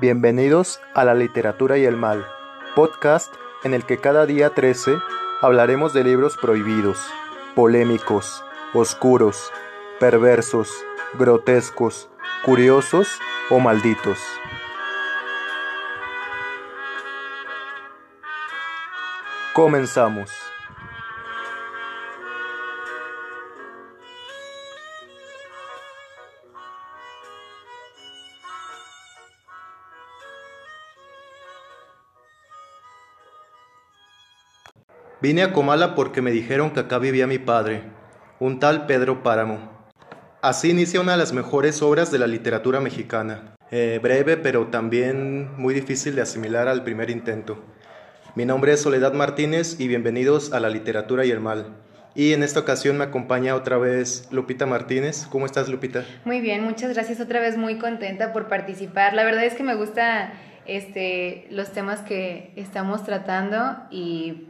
Bienvenidos a La Literatura y el Mal, podcast en el que cada día 13 hablaremos de libros prohibidos, polémicos, oscuros, perversos, grotescos, curiosos o malditos. Comenzamos. Vine a Comala porque me dijeron que acá vivía mi padre, un tal Pedro Páramo. Así inicia una de las mejores obras de la literatura mexicana. Eh, breve, pero también muy difícil de asimilar al primer intento. Mi nombre es Soledad Martínez y bienvenidos a La Literatura y el Mal. Y en esta ocasión me acompaña otra vez Lupita Martínez. ¿Cómo estás, Lupita? Muy bien, muchas gracias. Otra vez muy contenta por participar. La verdad es que me gusta este, los temas que estamos tratando y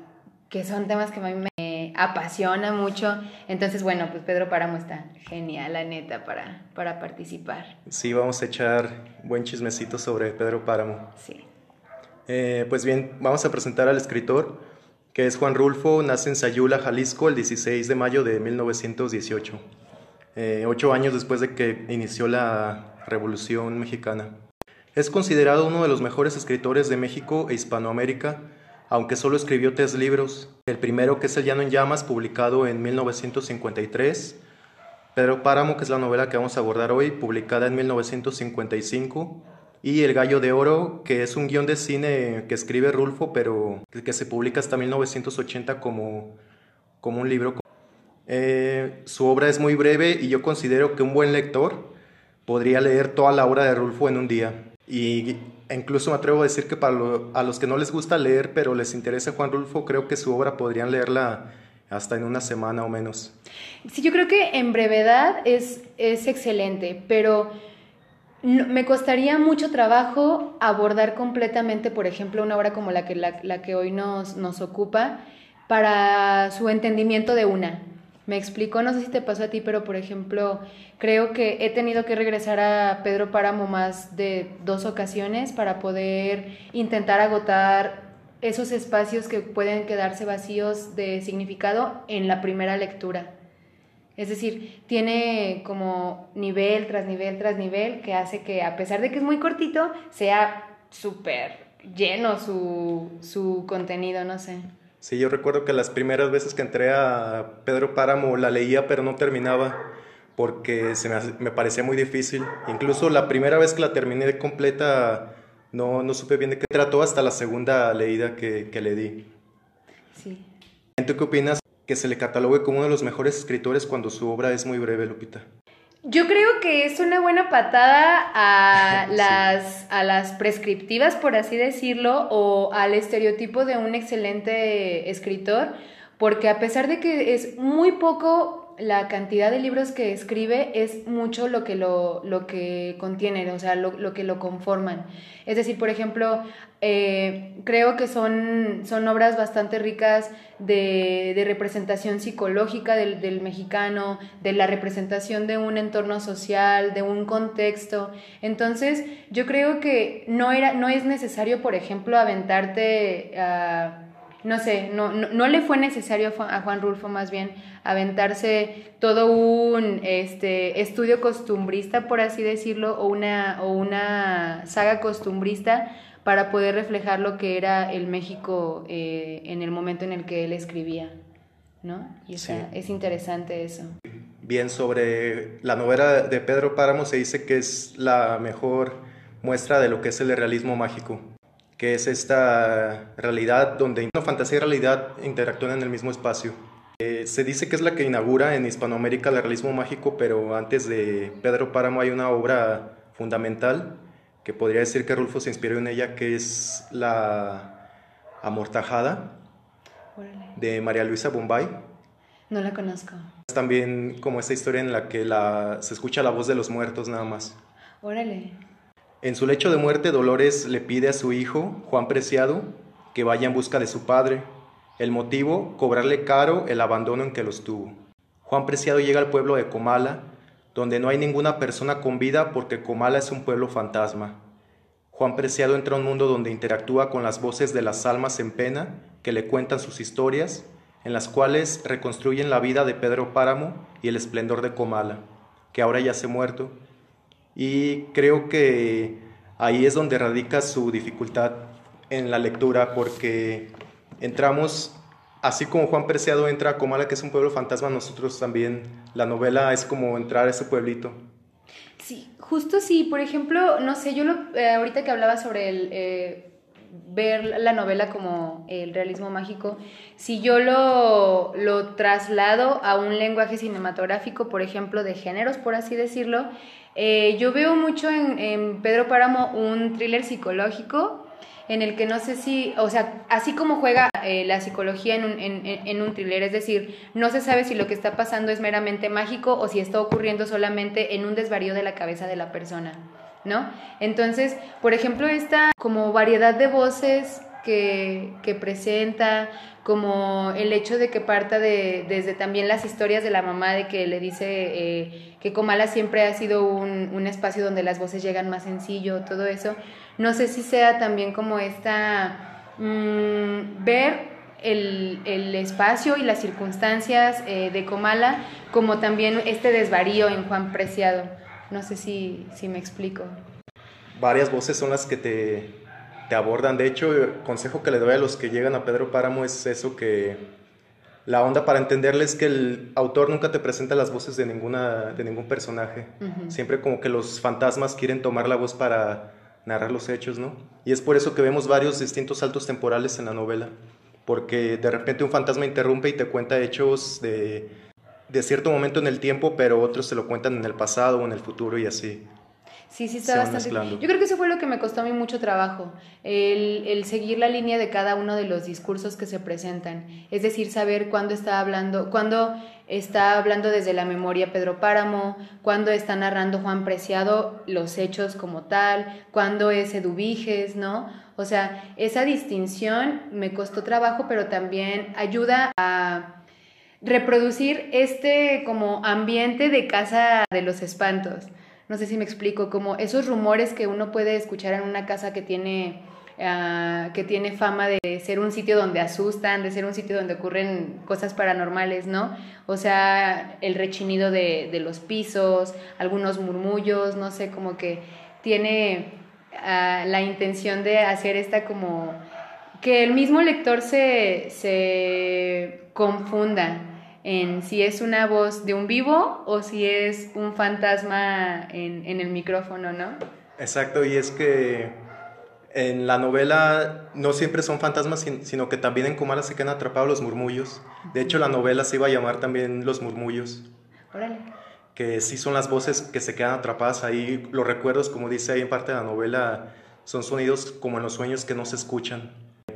que son temas que a mí me apasiona mucho. Entonces, bueno, pues Pedro Páramo está genial, la neta, para, para participar. Sí, vamos a echar buen chismecito sobre Pedro Páramo. Sí. Eh, pues bien, vamos a presentar al escritor, que es Juan Rulfo, nace en Sayula, Jalisco, el 16 de mayo de 1918, eh, ocho años después de que inició la Revolución Mexicana. Es considerado uno de los mejores escritores de México e Hispanoamérica, aunque solo escribió tres libros. El primero, que es El Llano en Llamas, publicado en 1953. Pedro Páramo, que es la novela que vamos a abordar hoy, publicada en 1955. Y El Gallo de Oro, que es un guion de cine que escribe Rulfo, pero que se publica hasta 1980 como, como un libro. Eh, su obra es muy breve y yo considero que un buen lector podría leer toda la obra de Rulfo en un día. Y incluso me atrevo a decir que para a los que no les gusta leer, pero les interesa Juan Rulfo, creo que su obra podrían leerla hasta en una semana o menos. Sí, yo creo que en brevedad es, es excelente, pero me costaría mucho trabajo abordar completamente, por ejemplo, una obra como la que, la, la que hoy nos, nos ocupa para su entendimiento de una. Me explico, no sé si te pasó a ti, pero por ejemplo, creo que he tenido que regresar a Pedro Páramo más de dos ocasiones para poder intentar agotar esos espacios que pueden quedarse vacíos de significado en la primera lectura. Es decir, tiene como nivel tras nivel tras nivel que hace que a pesar de que es muy cortito, sea súper lleno su, su contenido, no sé. Sí, yo recuerdo que las primeras veces que entré a Pedro Páramo la leía pero no terminaba porque se me, parecía muy difícil. Incluso la primera vez que la terminé completa no, no supe bien de qué trató hasta la segunda leída que, que le di. Sí. ¿Tú qué opinas que se le catalogue como uno de los mejores escritores cuando su obra es muy breve, Lupita? Yo creo que es una buena patada a las, a las prescriptivas, por así decirlo, o al estereotipo de un excelente escritor, porque a pesar de que es muy poco la cantidad de libros que escribe es mucho lo que lo, lo que contienen, o sea, lo, lo, que lo conforman. Es decir, por ejemplo, eh, creo que son, son obras bastante ricas de, de representación psicológica del, del, mexicano, de la representación de un entorno social, de un contexto. Entonces, yo creo que no, era, no es necesario, por ejemplo, aventarte a no sé, no, no, le fue necesario a Juan Rulfo más bien aventarse todo un este, estudio costumbrista, por así decirlo, o una, o una saga costumbrista para poder reflejar lo que era el México eh, en el momento en el que él escribía, ¿no? Y es interesante eso. Bien, sobre la novela de Pedro Páramo se dice que es la mejor muestra de lo que es el realismo mágico que es esta realidad donde una fantasía y realidad interactúan en el mismo espacio. Eh, se dice que es la que inaugura en Hispanoamérica el realismo mágico, pero antes de Pedro Páramo hay una obra fundamental que podría decir que Rulfo se inspiró en ella, que es la Amortajada de María Luisa Bombay. No la conozco. Es también como esta historia en la que la, se escucha la voz de los muertos nada más. Órale. En su lecho de muerte, Dolores le pide a su hijo, Juan Preciado, que vaya en busca de su padre. El motivo, cobrarle caro el abandono en que los tuvo. Juan Preciado llega al pueblo de Comala, donde no hay ninguna persona con vida porque Comala es un pueblo fantasma. Juan Preciado entra a un mundo donde interactúa con las voces de las almas en pena que le cuentan sus historias, en las cuales reconstruyen la vida de Pedro Páramo y el esplendor de Comala, que ahora ya se muerto. Y creo que ahí es donde radica su dificultad en la lectura, porque entramos, así como Juan Preciado entra a Comala, que es un pueblo fantasma, nosotros también, la novela es como entrar a ese pueblito. Sí, justo sí. Por ejemplo, no sé, yo lo, eh, ahorita que hablaba sobre el eh, ver la novela como el realismo mágico, si yo lo, lo traslado a un lenguaje cinematográfico, por ejemplo, de géneros, por así decirlo, eh, yo veo mucho en, Pedro Páramo un thriller psicológico en el que no sé si, o sea, así como juega eh, la psicología en un, en un, thriller, es decir, no se sabe si lo que está pasando es meramente mágico o si está ocurriendo solamente en un desvarío de la cabeza de la persona, ¿no? Entonces, por ejemplo, esta como variedad de voces que, presenta, como el hecho de que parta de, desde también las historias de la mamá, de que le dice eh, que Comala siempre ha sido un, un, espacio donde las voces llegan más sencillo, todo eso. No sé si sea también como esta, mmm, ver el, el, espacio y las circunstancias eh, de Comala, como también este desvarío en Juan Preciado. No sé si, si me explico. Varias voces son las que te, te abordan. De hecho, el consejo que le doy a los que llegan a Pedro Páramo es eso que la onda para entenderles que el autor nunca te presenta las voces de ninguna de ningún personaje. Uh -huh. Siempre como que los fantasmas quieren tomar la voz para narrar los hechos, ¿no? Y es por eso que vemos varios distintos saltos temporales en la novela, porque de repente un fantasma interrumpe y te cuenta hechos de, de cierto momento en el tiempo, pero otros se lo cuentan en el pasado o en el futuro y así. Sí, sí, está bastante. Mezclando. Yo creo que eso fue lo que me costó a mí mucho trabajo, el, el, seguir la línea de cada uno de los discursos que se presentan. Es decir, saber cuándo está hablando, cuándo está hablando desde la memoria Pedro Páramo, cuándo está narrando Juan Preciado los hechos como tal, cuándo es Eduviges, ¿no? O sea, esa distinción me costó trabajo, pero también ayuda a reproducir este como ambiente de casa de los espantos no sé si me explico, como esos rumores que uno puede escuchar en una casa que tiene, uh, que tiene fama de ser un sitio donde asustan, de ser un sitio donde ocurren cosas paranormales, ¿no? O sea, el rechinido de, de los pisos, algunos murmullos, no sé, como que tiene uh, la intención de hacer esta como que el mismo lector se, se confunda en si es una voz de un vivo o si es un fantasma en, en, el micrófono, ¿no? Exacto, y es que en la novela no siempre son fantasmas, sino que también en Comala se quedan atrapados los murmullos. De hecho, la novela se iba a llamar también Los Murmullos. Órale. Que sí son las voces que se quedan atrapadas ahí. Los recuerdos, como dice ahí en parte de la novela, son sonidos como en los sueños que no se escuchan,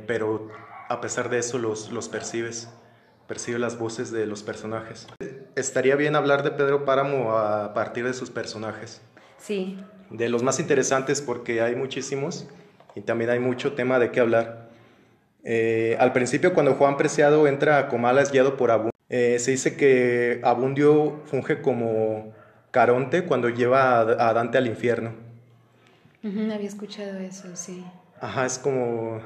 pero a pesar de eso los, los percibes percibe las voces de los personajes. Estaría bien hablar de Pedro Páramo a partir de sus personajes. Sí. De los más interesantes porque hay muchísimos y también hay mucho tema de qué hablar. Eh, al principio cuando Juan Preciado entra a Comala es guiado por Abundio. Eh, se dice que Abundio funge como Caronte cuando lleva a, Dante al infierno. Uh -huh, había escuchado eso, sí. Ajá, es como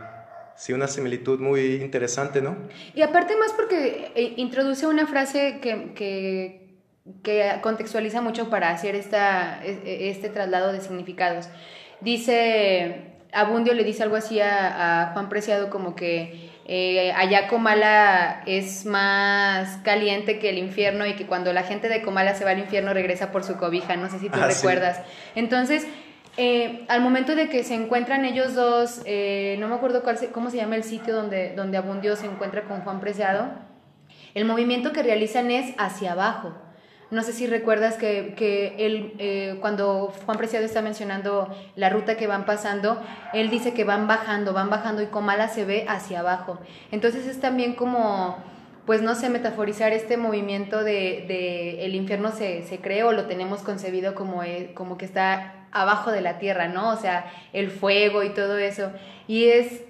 Sí, una similitud muy interesante, ¿no? Y aparte más porque eh, introduce una frase que, que, que, contextualiza mucho para hacer esta, este traslado de significados. Dice, Abundio le dice algo así a, a Juan Preciado como que eh, allá Comala es más caliente que el infierno y que cuando la gente de Comala se va al infierno regresa por su cobija, no sé si tú ah, recuerdas. Sí. Entonces eh, al momento de que se encuentran ellos dos, eh, no me acuerdo cuál se, cómo se llama el sitio donde, donde Abundio se encuentra con Juan Preciado, el movimiento que realizan es hacia abajo. No sé si recuerdas que, que eh, cuando Juan Preciado está mencionando la ruta que van pasando, él dice que van bajando, van bajando y Comala se ve hacia abajo. Entonces es también como, pues no sé, metaforizar este movimiento de, de el infierno se, se o lo tenemos concebido como, como que está abajo de la tierra, ¿no? O sea, el fuego y todo eso. Y es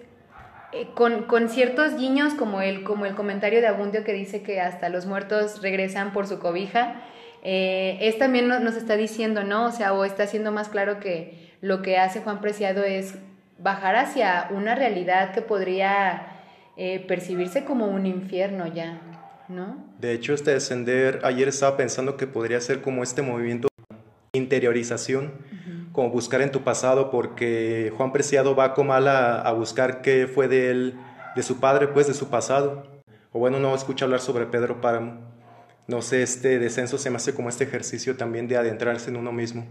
eh, con, con, ciertos guiños como el, como el comentario de Abundio que dice que hasta los muertos regresan por su cobija, eh, es también nos está diciendo, ¿no? O sea, o está haciendo más claro que lo que hace Juan Preciado es bajar hacia una realidad que podría eh, percibirse como un infierno ya, ¿no? De hecho, este descender, ayer estaba pensando que podría ser como este movimiento interiorización, como buscar en tu pasado, porque Juan Preciado va como a, a buscar qué fue de él, de su padre, pues de su pasado. O bueno, no escucha hablar sobre Pedro Páramo. No sé, este descenso se me hace como este ejercicio también de adentrarse en uno mismo.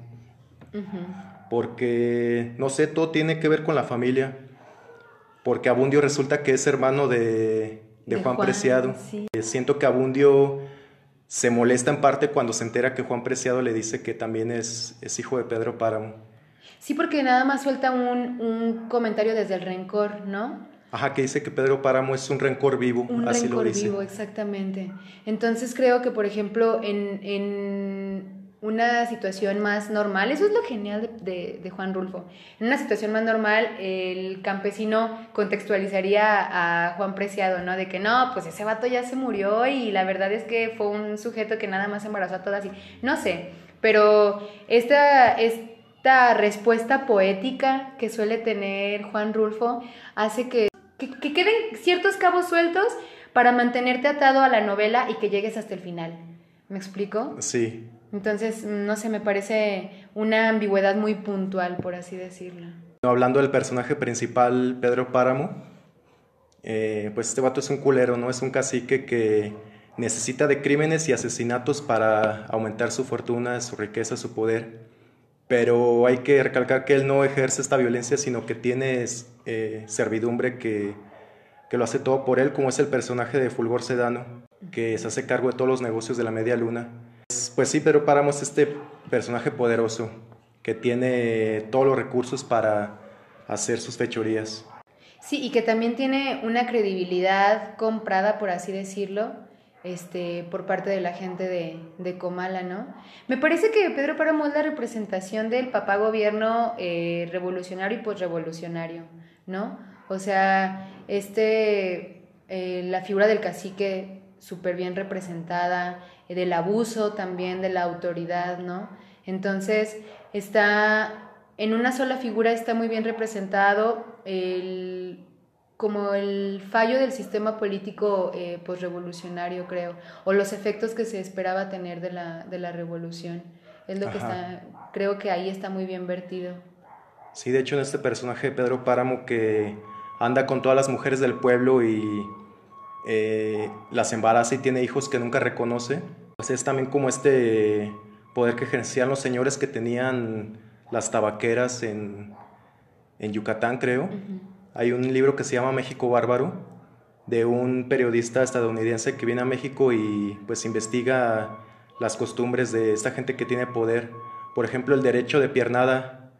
Porque, no sé, todo tiene que ver con la familia. Porque Abundio resulta que es hermano de, Juan, Preciado. Eh, siento que Abundio se molesta en parte cuando se entera que Juan Preciado le dice que también es, es hijo de Pedro Páramo. Sí, porque nada más suelta un, un comentario desde el rencor, ¿no? Ajá, que dice que Pedro Páramo es un rencor vivo, un así rencor lo dice. vivo, exactamente. Entonces creo que, por ejemplo, en, en, una situación más normal, eso es lo genial de, de, Juan Rulfo, en una situación más normal, el campesino contextualizaría a Juan Preciado, ¿no? De que no, pues ese vato ya se murió y la verdad es que fue un sujeto que nada más embarazó a todas y no sé, pero esta... esta respuesta poética que suele tener Juan Rulfo hace que que, queden ciertos cabos sueltos para mantenerte atado a la novela y que llegues hasta el final. ¿Me explico? Sí. Entonces, no sé, me parece una ambigüedad muy puntual, por así decirlo. Hablando del personaje principal, Pedro Páramo, eh, pues este vato es un culero, ¿no? Es un cacique que necesita de crímenes y asesinatos para aumentar su fortuna, su riqueza, su poder. Pero hay que recalcar que él no ejerce esta violencia, sino que tiene eh, servidumbre que, que, lo hace todo por él, como es el personaje de Fulgor Sedano, que se hace cargo de todos los negocios de la media luna. Pues sí, pero paramos este personaje poderoso, que tiene todos los recursos para hacer sus fechorías. Sí, y que también tiene una credibilidad comprada, por así decirlo, este, por parte de la gente de, Comala, ¿no? Me parece que Pedro Páramo es la representación del papá gobierno eh, revolucionario y posrevolucionario, ¿no? O sea, este, eh, la figura del cacique súper bien representada, del abuso también de la autoridad, ¿no? Entonces, está, en una sola figura está muy bien representado el como el fallo del sistema político eh, posrevolucionario, creo, o los efectos que se esperaba tener de la, de la revolución. Es lo que está, creo que ahí está muy bien vertido. Sí, de hecho en este personaje de Pedro Páramo que anda con todas las mujeres del pueblo y eh, las embaraza y tiene hijos que nunca reconoce, pues es también como este poder que ejercían los señores que tenían las tabaqueras en, en Yucatán, creo. Hay un libro que se llama México Bárbaro, de un periodista estadounidense que viene a México y pues investiga las costumbres de esta gente que tiene poder. Por ejemplo, el derecho de piernada.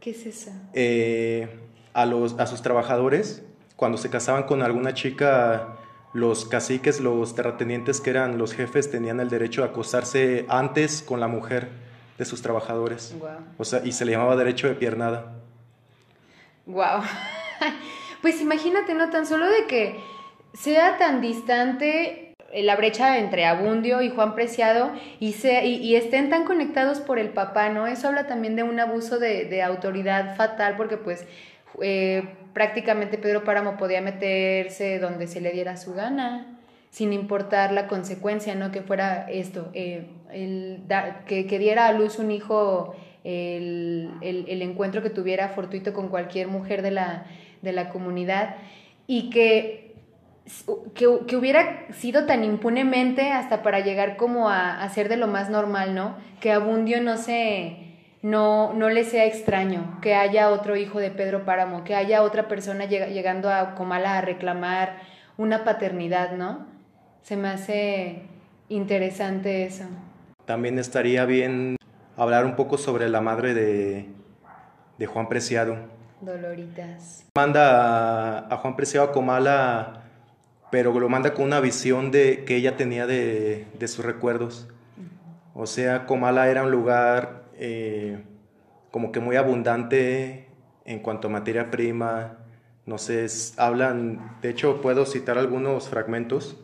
¿Qué es eso? Eh, a, los, a sus trabajadores, cuando se casaban con alguna chica, los caciques, los terratenientes que eran los jefes, tenían el derecho de acostarse antes con la mujer de sus trabajadores. O sea, y se le llamaba derecho de piernada. Wow. pues imagínate, ¿no? Tan solo de que sea tan distante la brecha entre Abundio y Juan Preciado y, se, y, estén tan conectados por el papá, ¿no? Eso habla también de un abuso de, autoridad fatal porque pues eh, prácticamente Pedro Páramo podía meterse donde se le diera su gana sin importar la consecuencia, ¿no? Que fuera esto, eh, que, que diera a luz un hijo el, el, encuentro que tuviera fortuito con cualquier mujer de la, de la comunidad y que, que, que, hubiera sido tan impunemente hasta para llegar como a, a, ser de lo más normal, ¿no? Que Abundio no se... No, no le sea extraño que haya otro hijo de Pedro Páramo, que haya otra persona llegando a Comala a reclamar una paternidad, ¿no? Se me hace interesante eso. También estaría bien hablar un poco sobre la madre de, de Juan Preciado. Doloritas. Manda a, Juan Preciado a Comala, pero lo manda con una visión de, que ella tenía de, de sus recuerdos. O sea, Comala era un lugar eh, como que muy abundante en cuanto a materia prima. No sé, hablan, de hecho puedo citar algunos fragmentos.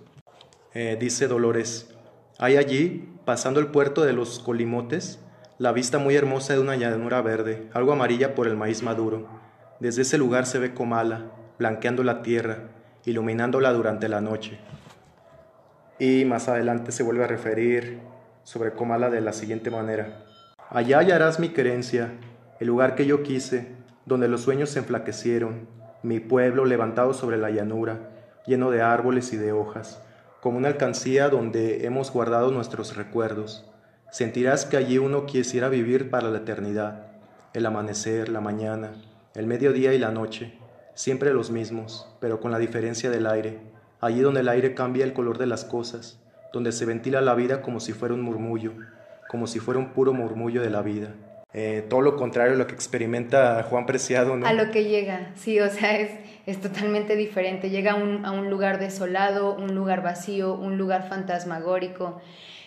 Eh, dice Dolores, hay allí, pasando el puerto de los Colimotes, la vista muy hermosa de una llanura verde, algo amarilla por el maíz maduro. Desde ese lugar se ve Comala, blanqueando la tierra, iluminándola durante la noche. Y más adelante se vuelve a referir sobre Comala de la siguiente manera. Allá hallarás mi querencia, el lugar que yo quise, donde los sueños se enflaquecieron, mi pueblo levantado sobre la llanura, lleno de árboles y de hojas, como una alcancía donde hemos guardado nuestros recuerdos. Sentirás que allí uno quisiera vivir para la eternidad, el amanecer, la mañana, el mediodía y la noche, siempre los mismos, pero con la diferencia del aire, allí donde el aire cambia el color de las cosas, donde se ventila la vida como si fuera un murmullo, como si fuera un puro murmullo de la vida. Eh, todo lo contrario a lo que experimenta Juan Preciado. A lo que llega, sí, o sea, es, es totalmente diferente. Llega a un, a un lugar desolado, un lugar vacío, un lugar fantasmagórico.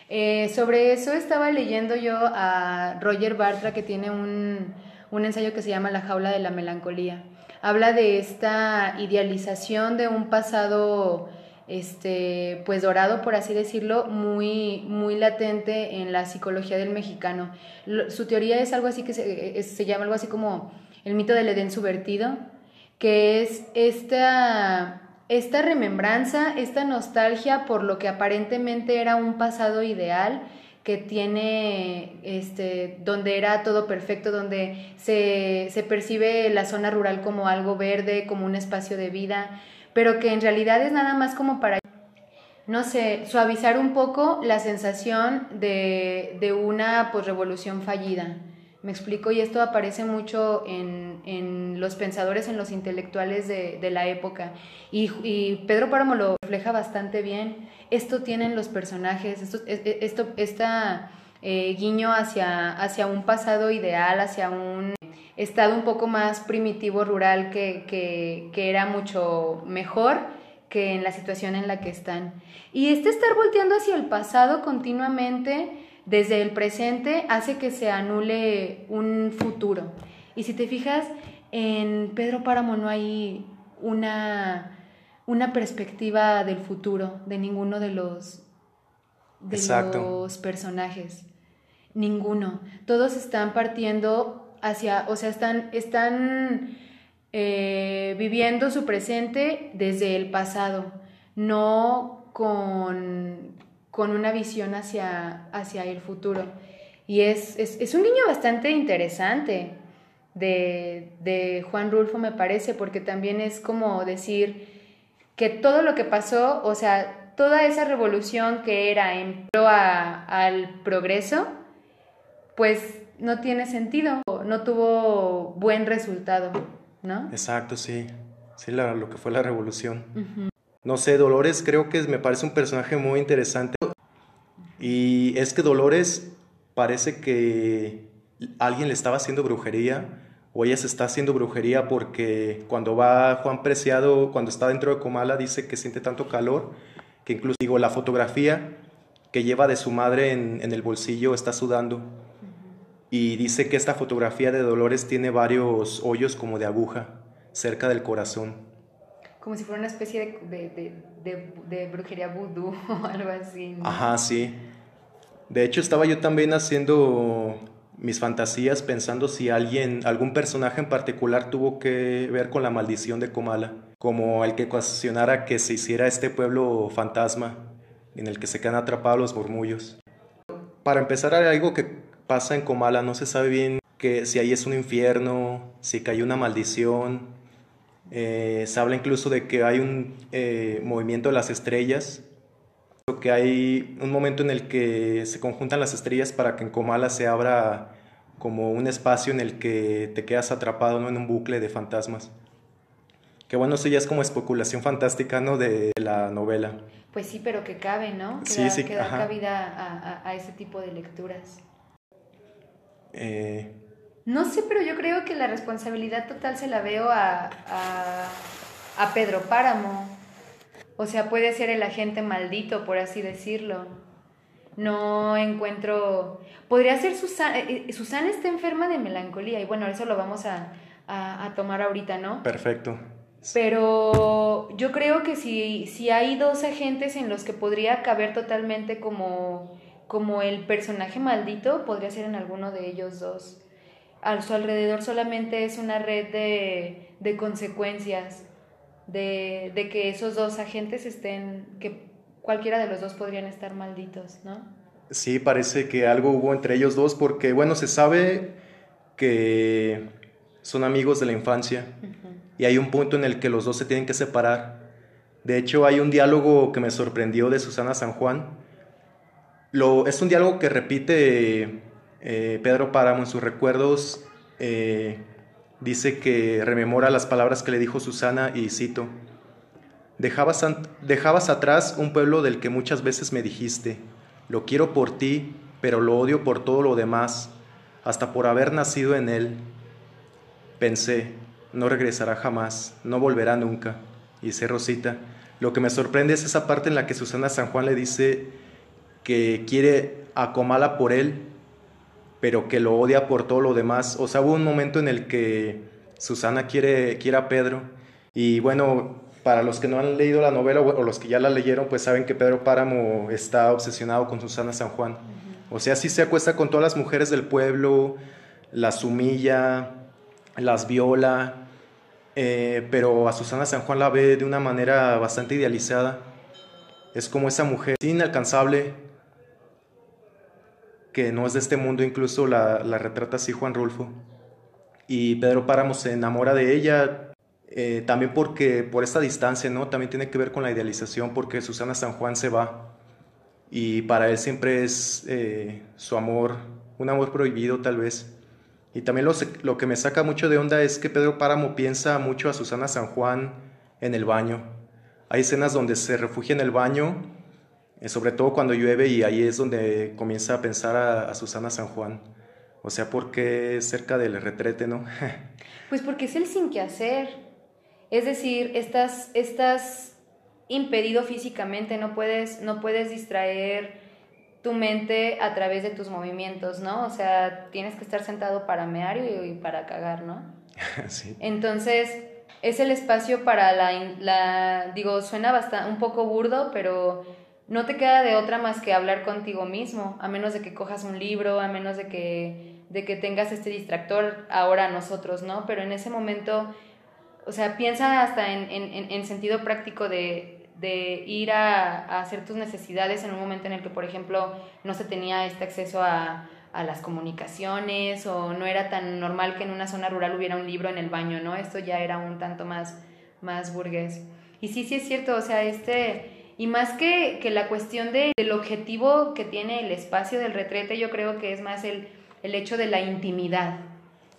Eh, sobre eso estaba leyendo yo a Roger Bartra, que tiene un, un ensayo que se llama La jaula de la melancolía. Habla de esta idealización de un pasado este, pues dorado, por así decirlo, muy, muy latente en la psicología del mexicano. su teoría es algo así que se, se, llama algo así como el mito del Edén subvertido, que es esta esta remembranza, esta nostalgia por lo que aparentemente era un pasado ideal que tiene, este, donde era todo perfecto, donde se, se percibe la zona rural como algo verde, como un espacio de vida, pero que en realidad es nada más como para, no sé, suavizar un poco la sensación de, de una pues, revolución fallida. Me explico, y esto aparece mucho en, en los pensadores, en los intelectuales de, de la época. Y, y, Pedro Páramo lo refleja bastante bien. Esto tienen los personajes, esto, esto esta eh, guiño hacia, hacia un pasado ideal, hacia un estado un poco más primitivo, rural, que, que, que era mucho mejor que en la situación en la que están. Y este estar volteando hacia el pasado continuamente desde el presente hace que se anule un futuro. Y si te fijas, en Pedro Páramo no hay una, una perspectiva del futuro de ninguno de los, de los personajes. Ninguno. Todos están partiendo hacia, o sea, están, están eh, viviendo su presente desde el pasado, no con con una visión hacia, hacia el futuro. Y es, es, un niño bastante interesante de, Juan Rulfo, me parece, porque también es como decir que todo lo que pasó, o sea, toda esa revolución que era en pro al progreso, pues no tiene sentido, no tuvo buen resultado, ¿no? Exacto, sí. Sí, lo que fue la revolución. No sé, Dolores creo que me parece un personaje muy interesante. Y es que Dolores parece que alguien le estaba haciendo brujería o ella se está haciendo brujería porque cuando va Juan Preciado, cuando está dentro de Comala, dice que siente tanto calor que incluso digo, la fotografía que lleva de su madre en, en el bolsillo está sudando. Y dice que esta fotografía de Dolores tiene varios hoyos como de aguja cerca del corazón como si fuera una especie de, de, de, brujería vudú o algo así. Ajá, sí. De hecho, estaba yo también haciendo mis fantasías pensando si alguien, algún personaje en particular tuvo que ver con la maldición de Comala, como el que ocasionara que se hiciera este pueblo fantasma en el que se quedan atrapados los murmullos. Para empezar, hay algo que pasa en Comala, no se sabe bien que si ahí es un infierno, si cayó una maldición, eh, se habla incluso de que hay un eh, movimiento de las estrellas, que hay un momento en el que se conjuntan las estrellas para que en Comala se abra como un espacio en el que te quedas atrapado ¿no? en un bucle de fantasmas. Que bueno, eso ya es como especulación fantástica, ¿no? De la novela. Pues sí, pero que cabe, ¿no? Que sí, da, sí. Que da cabida a, a, a, ese tipo de lecturas. Eh, no sé, pero yo creo que la responsabilidad total se la veo a, a, Pedro Páramo. O sea, puede ser el agente maldito, por así decirlo. No encuentro... Podría ser Susana... Eh, eh, Susana está enferma de melancolía y bueno, eso lo vamos a, a, a tomar ahorita, ¿no? Perfecto. Pero yo creo que si, si hay dos agentes en los que podría caber totalmente como como el personaje maldito podría ser en alguno de ellos dos. A su alrededor solamente es una red de, de consecuencias, de, de, que esos dos agentes estén, que cualquiera de los dos podrían estar malditos, ¿no? Sí, parece que algo hubo entre ellos dos porque, bueno, se sabe que son amigos de la infancia y hay un punto en el que los dos se tienen que separar. De hecho, hay un diálogo que me sorprendió de Susana San Juan. Es un diálogo que repite eh, Pedro Páramo en sus recuerdos. Eh, dice que rememora las palabras que le dijo Susana y cito, dejabas, dejabas atrás un pueblo del que muchas veces me dijiste, lo quiero por ti, pero lo odio por todo lo demás, hasta por haber nacido en él. Pensé, no regresará jamás, no volverá nunca. Y dice Rosita, lo que me sorprende es esa parte en la que Susana San Juan le dice que quiere a Comala por él, pero que lo odia por todo lo demás. O sea, hubo un momento en el que Susana quiere, quiere a Pedro. Y bueno, para los que no han leído la novela o los que ya la leyeron, pues saben que Pedro Páramo está obsesionado con Susana San Juan. O sea, sí se acuesta con todas las mujeres del pueblo, las humilla, las viola, eh, pero a Susana San Juan la ve de una manera bastante idealizada. Es como esa mujer inalcanzable, que no es de este mundo, incluso la, retrata así Juan Rulfo. Y Pedro Páramo se enamora de ella, eh, también porque por esta distancia, ¿no? También tiene que ver con la idealización, porque Susana San Juan se va y para él siempre es eh, su amor, un amor prohibido tal vez. Y también lo, lo, que me saca mucho de onda es que Pedro Páramo piensa mucho a Susana San Juan en el baño. Hay escenas donde se refugia en el baño, sobre todo cuando llueve, y ahí es donde comienza a pensar a, Susana San Juan. O sea, porque cerca del retrete, ¿no? pues porque es el sin que hacer. Es decir, estas, estas impedido físicamente, no puedes, no puedes distraer tu mente a través de tus movimientos, ¿no? O sea, tienes que estar sentado para mear y, para cagar, ¿no? sí. Entonces, es el espacio para la, la, digo, suena bastante, un poco burdo, pero no te queda de otra más que hablar contigo mismo, a menos de que cojas un libro, a menos de que, de que tengas este distractor ahora nosotros, ¿no? Pero en ese momento, o sea, piensa hasta en, en, en sentido práctico de, de ir a, hacer tus necesidades en un momento en el que, por ejemplo, no se tenía este acceso a, las comunicaciones o no era tan normal que en una zona rural hubiera un libro en el baño, ¿no? Esto ya era un tanto más, más burgués. Y sí, sí es cierto, o sea, este, y más que, que la cuestión de, del objetivo que tiene el espacio del retrete, yo creo que es más el, el hecho de la intimidad.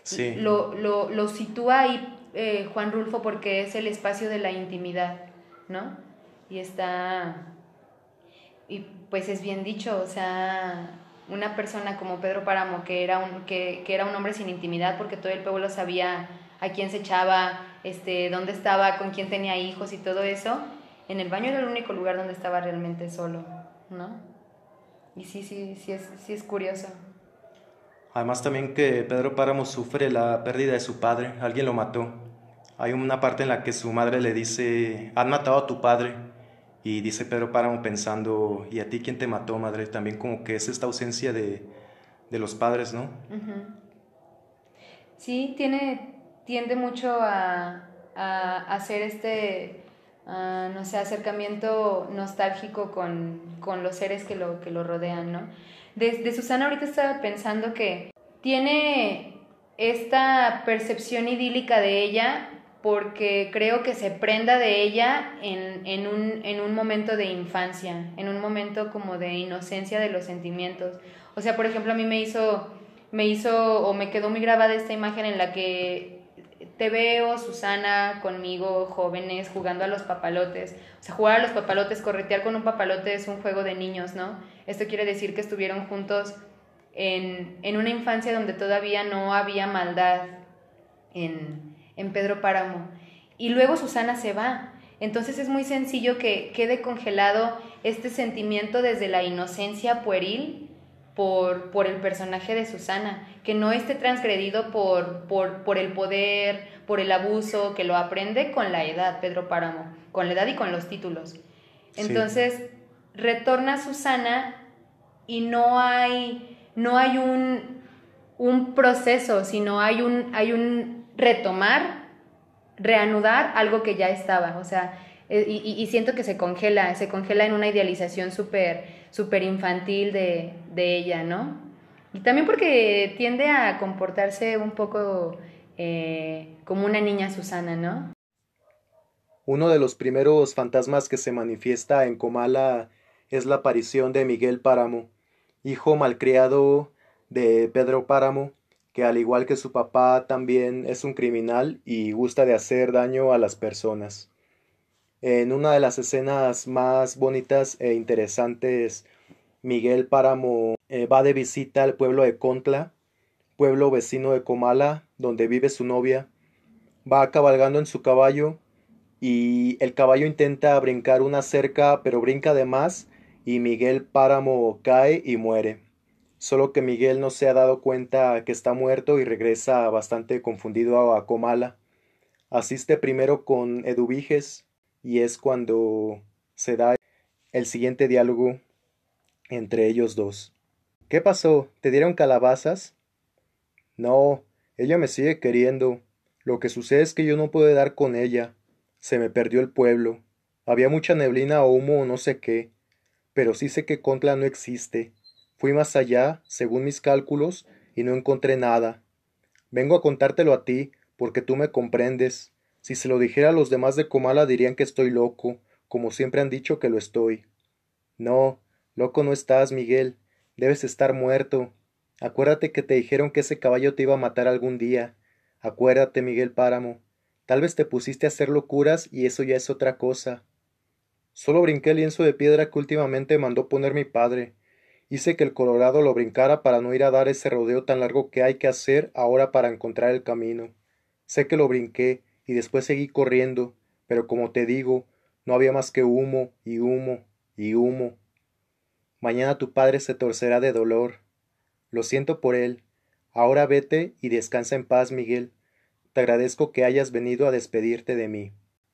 Sí. Lo, lo, lo sitúa ahí eh, Juan Rulfo porque es el espacio de la intimidad, ¿no? y está, y pues es bien dicho, o sea, una persona como Pedro Páramo, que era un, que, que era un hombre sin intimidad porque todo el pueblo sabía a quién se echaba, este, dónde estaba, con quién tenía hijos y todo eso, en el baño era el único lugar donde estaba realmente solo, ¿no? Y sí, sí, sí es, sí es curioso. Además también que Pedro Páramo sufre la pérdida de su padre, alguien lo mató. Hay una parte en la que su madre le dice, han matado a tu padre. Y dice Pedro Páramo pensando, ¿y a ti quién te mató, madre? También como que es esta ausencia de, los padres, ¿no? Sí, tiene, tiende mucho a, hacer este, no sé, acercamiento nostálgico con, los seres que lo, que lo rodean, ¿no? De, Susana ahorita estaba pensando que tiene esta percepción idílica de ella porque creo que se prenda de ella en, un, momento de infancia, en un momento como de inocencia de los sentimientos. O sea, por ejemplo, a mí me hizo, me hizo o me quedó muy grabada esta imagen en la que te veo, Susana, conmigo, jóvenes, jugando a los papalotes. O sea, jugar a los papalotes, corretear con un papalote es un juego de niños, ¿no? Esto quiere decir que estuvieron juntos en, en una infancia donde todavía no había maldad en en Pedro Páramo. Y luego Susana se va. Entonces es muy sencillo que quede congelado este sentimiento desde la inocencia pueril por, por el personaje de Susana, que no esté transgredido por, por, el poder, por el abuso, que lo aprende con la edad, Pedro Páramo, con la edad y con los títulos. Entonces, retorna Susana y no hay, no hay un, un proceso, sino hay un, hay un retomar, reanudar algo que ya estaba. O sea, eh, y, siento que se congela, se congela en una idealización súper super infantil de, de, ella, ¿no? Y también porque tiende a comportarse un poco eh, como una niña Susana, ¿no? Uno de los primeros fantasmas que se manifiesta en Comala es la aparición de Miguel Páramo, hijo malcriado de Pedro Páramo, que al igual que su papá también es un criminal y gusta de hacer daño a las personas. En una de las escenas más bonitas e interesantes, Miguel Páramo eh, va de visita al pueblo de Contla, pueblo vecino de Comala, donde vive su novia. Va cabalgando en su caballo y el caballo intenta brincar una cerca, pero brinca de más y Miguel Páramo cae y muere. Solo que Miguel no se ha dado cuenta que está muerto y regresa bastante confundido a Comala. Asiste primero con Eduviges, y es cuando se da el siguiente diálogo entre ellos dos. ¿Qué pasó? ¿Te dieron calabazas? No, ella me sigue queriendo. Lo que sucede es que yo no pude dar con ella. Se me perdió el pueblo. Había mucha neblina o humo o no sé qué. Pero sí sé que Contla no existe. Fui más allá, según mis cálculos, y no encontré nada. Vengo a contártelo a ti, porque tú me comprendes. Si se lo dijera a los demás de Comala dirían que estoy loco, como siempre han dicho que lo estoy. No, loco no estás, Miguel. Debes estar muerto. Acuérdate que te dijeron que ese caballo te iba a matar algún día. Acuérdate, Miguel Páramo. Tal vez te pusiste a hacer locuras y eso ya es otra cosa. Solo brinqué el lienzo de piedra que últimamente mandó poner mi padre. Hice que el Colorado lo brincara para no ir a dar ese rodeo tan largo que hay que hacer ahora para encontrar el camino. Sé que lo brinqué, y después seguí corriendo, pero como te digo, no había más que humo y humo y humo. Mañana tu padre se torcerá de dolor. Lo siento por él. Ahora vete y descansa en paz, Miguel. Te agradezco que hayas venido a despedirte de mí.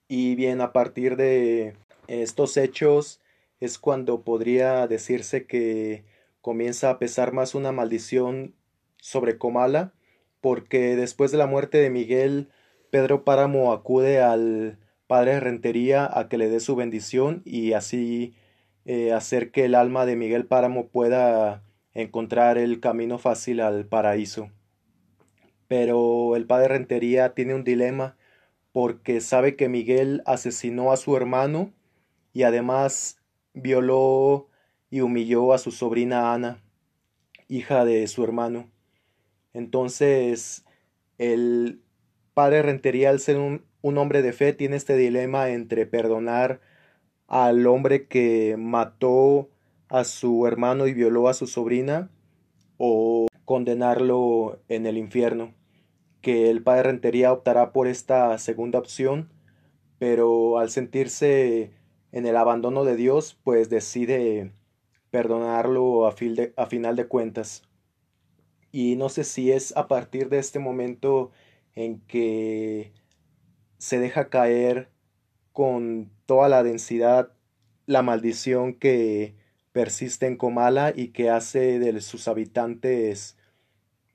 Y bien, a partir de estos hechos es cuando podría decirse que comienza a pesar más una maldición sobre Comala, porque después de la muerte de Miguel Pedro Páramo acude al padre Rentería a que le dé su bendición y así eh, hacer que el alma de Miguel Páramo pueda encontrar el camino fácil al paraíso. Pero el padre Rentería tiene un dilema porque sabe que Miguel asesinó a su hermano y además violó y humilló a su sobrina Ana, hija de su hermano. Entonces, el padre Rentería, al ser un, hombre de fe, tiene este dilema entre perdonar al hombre que mató a su hermano y violó a su sobrina o condenarlo en el infierno. Que el padre Rentería optará por esta segunda opción, pero al sentirse en el abandono de Dios, pues decide perdonarlo a, a final de cuentas. Y no sé si es a partir de este momento en que se deja caer con toda la densidad la maldición que persiste en Comala y que hace de sus habitantes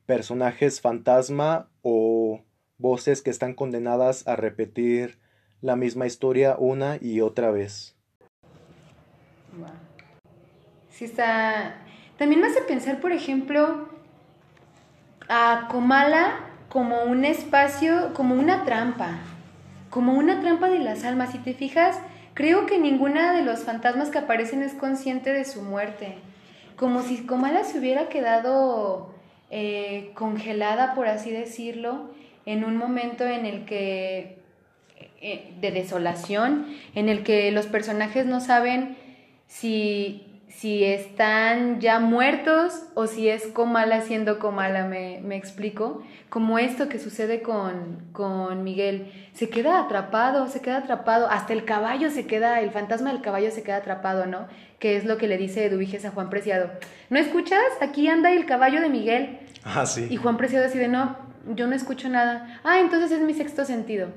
personajes fantasma o voces que están condenadas a repetir la misma historia una y otra vez. Sí está... También me hace pensar, por ejemplo, a Comala como un espacio, como una trampa, como una trampa de las almas. Si te fijas, creo que ninguna de los fantasmas que aparecen es consciente de su muerte. Como si Comala se hubiera quedado eh, congelada, por así decirlo, en un momento en el que eh, de desolación, en el que los personajes no saben si si están ya muertos o si es Comala siendo Comala, me, me explico. Como esto que sucede con, con, Miguel. Se queda atrapado, se queda atrapado. Hasta el caballo se queda, el fantasma del caballo se queda atrapado, ¿no? Que es lo que le dice Eduviges a Juan Preciado. ¿No escuchas? Aquí anda el caballo de Miguel. Ah, sí. Y Juan Preciado decide, no, yo no escucho nada. Ah, entonces es mi sexto sentido.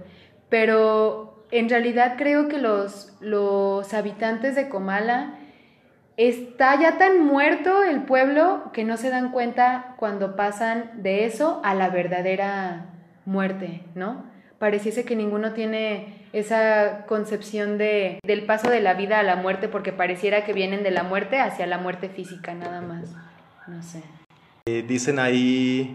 Pero en realidad creo que los, los habitantes de Comala está ya tan muerto el pueblo que no se dan cuenta cuando pasan de eso a la verdadera muerte, ¿no? Pareciese que ninguno tiene esa concepción de, del paso de la vida a la muerte porque pareciera que vienen de la muerte hacia la muerte física nada más. No sé. Eh, dicen ahí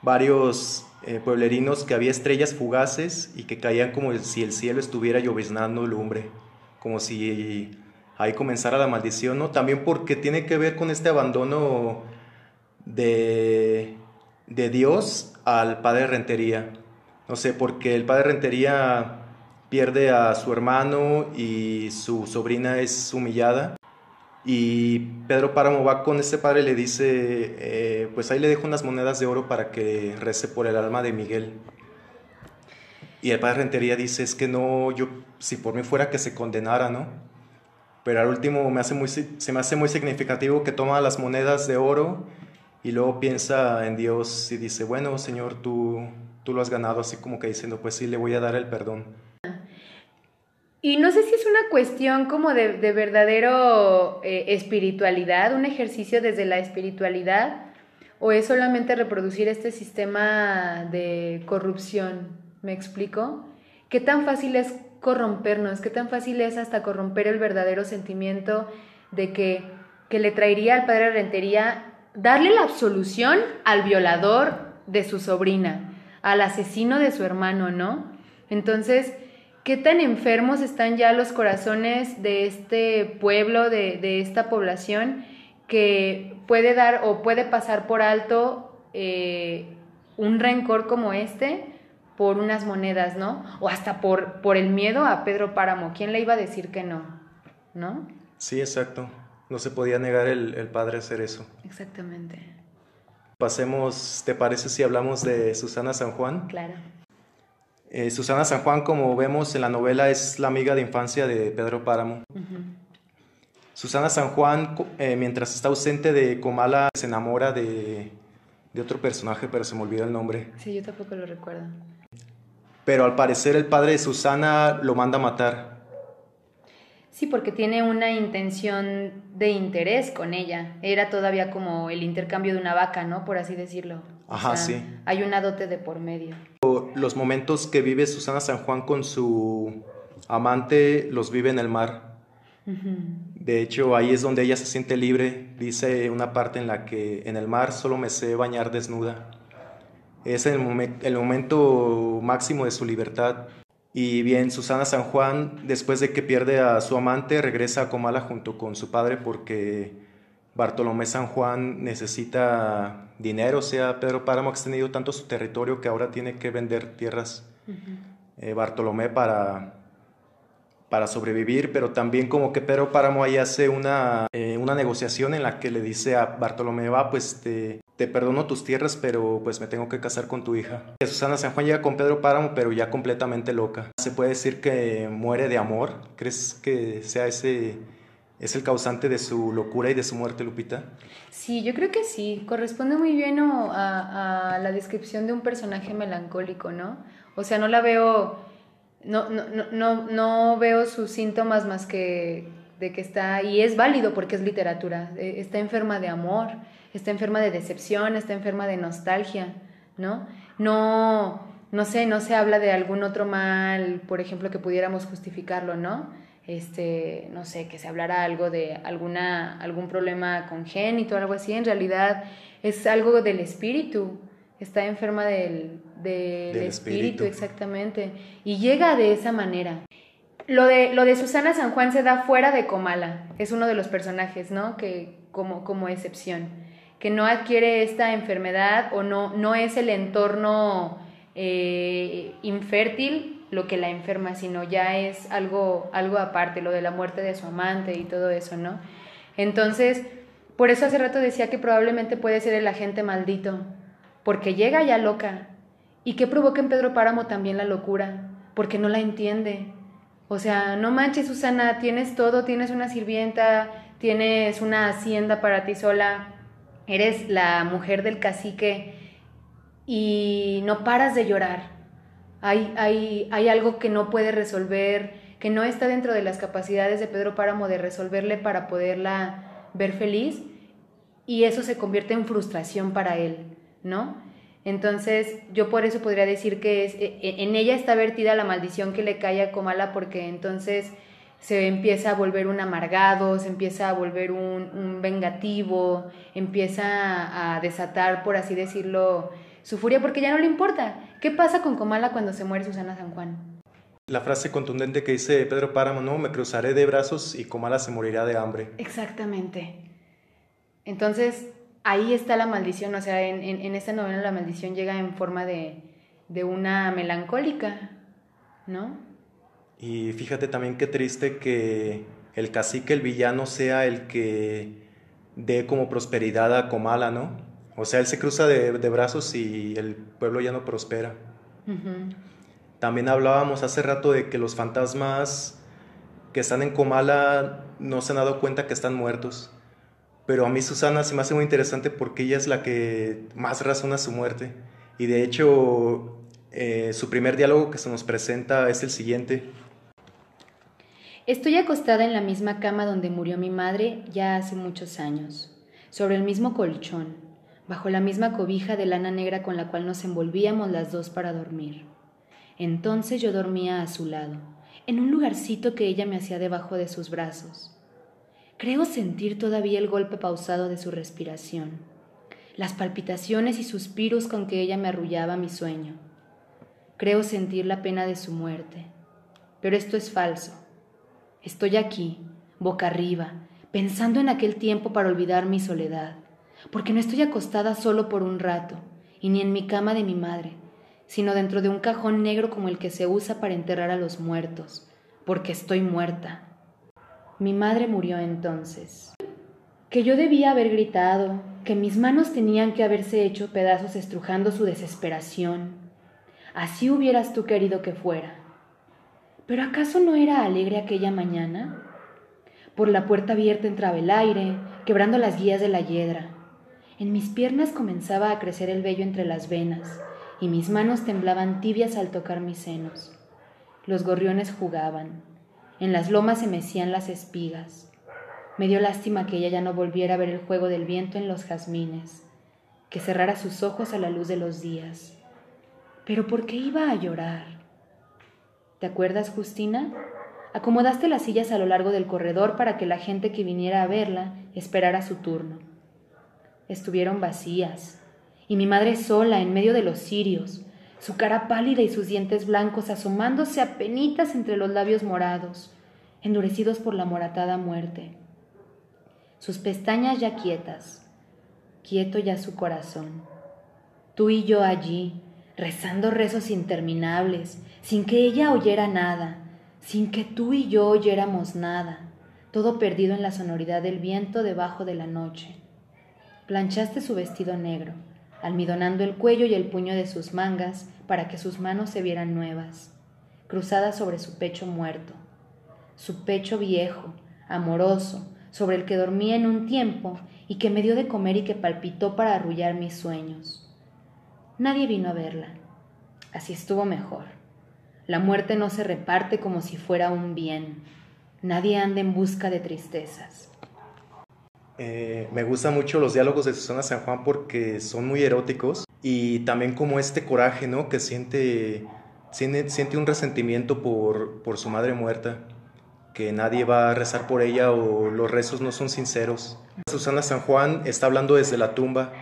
varios eh, pueblerinos que había estrellas fugaces y que caían como si el cielo estuviera lloviznando lumbre, como si ahí comenzara la maldición, ¿no? También porque tiene que ver con este abandono de, de Dios al padre Rentería. No sé, porque el padre Rentería pierde a su hermano y su sobrina es humillada. Y Pedro Páramo va con este padre y le dice, eh, pues ahí le dejo unas monedas de oro para que rece por el alma de Miguel. Y el padre Rentería dice, es que no, yo, si por mí fuera que se condenara, ¿no? Pero al último me hace muy, se me hace muy significativo que toma las monedas de oro y luego piensa en Dios y dice, bueno, Señor, tú, tú lo has ganado, así como que diciendo, pues sí, le voy a dar el perdón. Y no sé si es una cuestión como de, verdadero eh, espiritualidad, un ejercicio desde la espiritualidad, o es solamente reproducir este sistema de corrupción. ¿Me explico? ¿Qué tan fácil es corrompernos? ¿Qué tan fácil es hasta corromper el verdadero sentimiento de que, que le traería al padre Rentería darle la absolución al violador de su sobrina, al asesino de su hermano, ¿no? Entonces, ¿Qué tan enfermos están ya los corazones de este pueblo, de, esta población, que puede dar o puede pasar por alto eh, un rencor como este por unas monedas, ¿no? O hasta por, por el miedo a Pedro Páramo. ¿Quién le iba a decir que no? ¿No? Sí, exacto. No se podía negar el, el padre a hacer eso. Exactamente. Pasemos, ¿te parece si hablamos de Susana San Juan? Claro. Eh, Susana San Juan, como vemos en la novela, es la amiga de infancia de Pedro Páramo. Susana San Juan, eh, mientras está ausente de Comala, se enamora de, de, otro personaje, pero se me olvidó el nombre. Sí, yo tampoco lo recuerdo. Pero al parecer el padre de Susana lo manda a matar. Sí, porque tiene una intención de interés con ella. Era todavía como el intercambio de una vaca, ¿no? Por así decirlo. Ajá, sí. Hay una dote de por medio. Los momentos que vive Susana San Juan con su amante los vive en el mar. De hecho, ahí es donde ella se siente libre. Dice una parte en la que en el mar solo me sé bañar desnuda. Es el, el momento máximo de su libertad. Y bien, Susana San Juan, después de que pierde a su amante, regresa a Comala junto con su padre porque Bartolomé San Juan necesita dinero, o sea, Pedro Páramo ha extendido tanto su territorio que ahora tiene que vender tierras eh, Bartolomé para, para sobrevivir, pero también como que Pedro Páramo ahí hace una, eh, una negociación en la que le dice a Bartolomé, va, pues te, te perdono tus tierras, pero pues me tengo que casar con tu hija. Susana San Juan llega con Pedro Páramo, pero ya completamente loca. Se puede decir que muere de amor. ¿Crees que sea ese es el causante de su locura y de su muerte, Lupita? Sí, yo creo que sí. Corresponde muy bien a, la descripción de un personaje melancólico, ¿no? O sea, no la veo, no, no, no, no veo sus síntomas más que de que está, y es válido porque es literatura, e, está enferma de amor, está enferma de decepción, está enferma de nostalgia, ¿no? No, no sé, no se habla de algún otro mal, por ejemplo, que pudiéramos justificarlo, ¿no? este, no sé, que se hablara algo de alguna, algún problema congénito o algo así, en realidad es algo del espíritu, está enferma del, del, espíritu, exactamente, y llega de esa manera. Lo de, lo de Susana San Juan se da fuera de Comala, es uno de los personajes, ¿no? Que como, como excepción, que no adquiere esta enfermedad o no, no es el entorno eh, infértil lo que la enferma, sino ya es algo, algo aparte, lo de la muerte de su amante y todo eso, ¿no? Entonces, por eso hace rato decía que probablemente puede ser el agente maldito, porque llega ya loca. ¿Y que provoca en Pedro Páramo también la locura? Porque no la entiende. O sea, no manches, Susana, tienes todo, tienes una sirvienta, tienes una hacienda para ti sola, eres la mujer del cacique y no paras de llorar hay, hay, hay algo que no puede resolver, que no está dentro de las capacidades de Pedro Páramo de resolverle para poderla ver feliz y eso se convierte en frustración para él, ¿no? Entonces, yo por eso podría decir que es, e, e, en ella está vertida la maldición que le cae a Comala porque entonces se empieza a volver un amargado, se empieza a volver un, un vengativo, empieza a desatar, por así decirlo, su furia porque ya no le importa. ¿Qué pasa con Comala cuando se muere Susana San Juan? La frase contundente que dice Pedro Páramo, no, me cruzaré de brazos y Comala se morirá de hambre. Exactamente. Entonces, ahí está la maldición, o sea, en, en, esta novela la maldición llega en forma de, de una melancólica, ¿no? Y fíjate también qué triste que el cacique, el villano, sea el que dé como prosperidad a Comala, ¿no? O sea, él se cruza de, de brazos y el pueblo ya no prospera. También hablábamos hace rato de que los fantasmas que están en Comala no se han dado cuenta que están muertos. Pero a mí Susana se me hace muy interesante porque ella es la que más razona su muerte. Y de hecho, eh, su primer diálogo que se nos presenta es el siguiente. Estoy acostada en la misma cama donde murió mi madre ya hace muchos años, sobre el mismo colchón, bajo la misma cobija de lana negra con la cual nos envolvíamos las dos para dormir. Entonces yo dormía a su lado, en un lugarcito que ella me hacía debajo de sus brazos. Creo sentir todavía el golpe pausado de su respiración, las palpitaciones y suspiros con que ella me arrullaba mi sueño. Creo sentir la pena de su muerte. Pero esto es falso. Estoy aquí, boca arriba, pensando en aquel tiempo para olvidar mi soledad, porque no estoy acostada solo por un rato, y ni en mi cama de mi madre, sino dentro de un cajón negro como el que se usa para enterrar a los muertos, porque estoy muerta. Mi madre murió entonces. Que yo debía haber gritado, que mis manos tenían que haberse hecho pedazos estrujando su desesperación. Así hubieras tú querido que fuera. Pero ¿acaso no era alegre aquella mañana? Por la puerta abierta entraba el aire, quebrando las guías de la hiedra. En mis piernas comenzaba a crecer el vello entre las venas, y mis manos temblaban tibias al tocar mis senos. Los gorriones jugaban, en las lomas se mecían las espigas. Me dio lástima que ella ya no volviera a ver el juego del viento en los jazmines, que cerrara sus ojos a la luz de los días. Pero ¿por qué iba a llorar? ¿Te acuerdas, Justina? Acomodaste las sillas a lo largo del corredor para que la gente que viniera a verla esperara su turno. Estuvieron vacías, y mi madre sola en medio de los cirios, su cara pálida y sus dientes blancos asomándose a penitas entre los labios morados, endurecidos por la moratada muerte. Sus pestañas ya quietas, quieto ya su corazón. Tú y yo allí, rezando rezos interminables, sin que ella oyera nada, sin que tú y yo oyéramos nada, todo perdido en la sonoridad del viento debajo de la noche. Planchaste su vestido negro, almidonando el cuello y el puño de sus mangas para que sus manos se vieran nuevas, cruzadas sobre su pecho muerto, su pecho viejo, amoroso, sobre el que dormía en un tiempo y que me dio de comer y que palpitó para arrullar mis sueños. Nadie vino a verla. Así estuvo mejor. La muerte no se reparte como si fuera un bien. Nadie anda en busca de tristezas. Eh, me gustan mucho los diálogos de Susana San Juan porque son muy eróticos y también como este coraje, ¿no? Que siente, siente, un resentimiento por, por su madre muerta, que nadie va a rezar por ella o los rezos no son sinceros. Susana San Juan está hablando desde la tumba.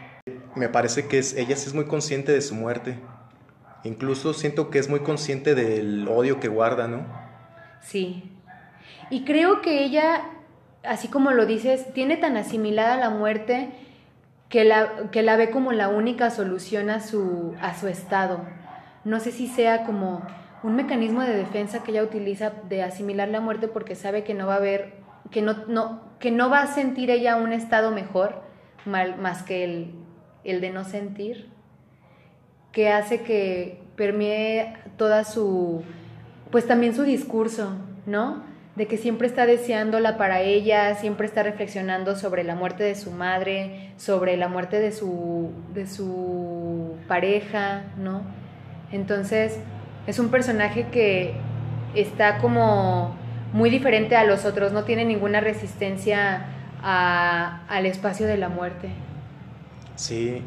Me parece que es, ella sí es muy consciente de su muerte. Incluso siento que es muy consciente del odio que guarda, ¿no? Sí. Y creo que ella así como lo dices, tiene tan asimilada la muerte que la, que la ve como la única solución a su, a su estado. No sé si sea como un mecanismo de defensa que ella utiliza de asimilar la muerte porque sabe que no va a haber, que no, no, que no va a sentir ella un estado mejor mal, más que el, el de no sentir, que hace que permee toda su, pues también su discurso, ¿no? de que siempre está deseándola para ella, siempre está reflexionando sobre la muerte de su madre, sobre la muerte de su, de su pareja, ¿no? Entonces, es un personaje que está como muy diferente a los otros, no tiene ninguna resistencia al espacio de la muerte. Sí,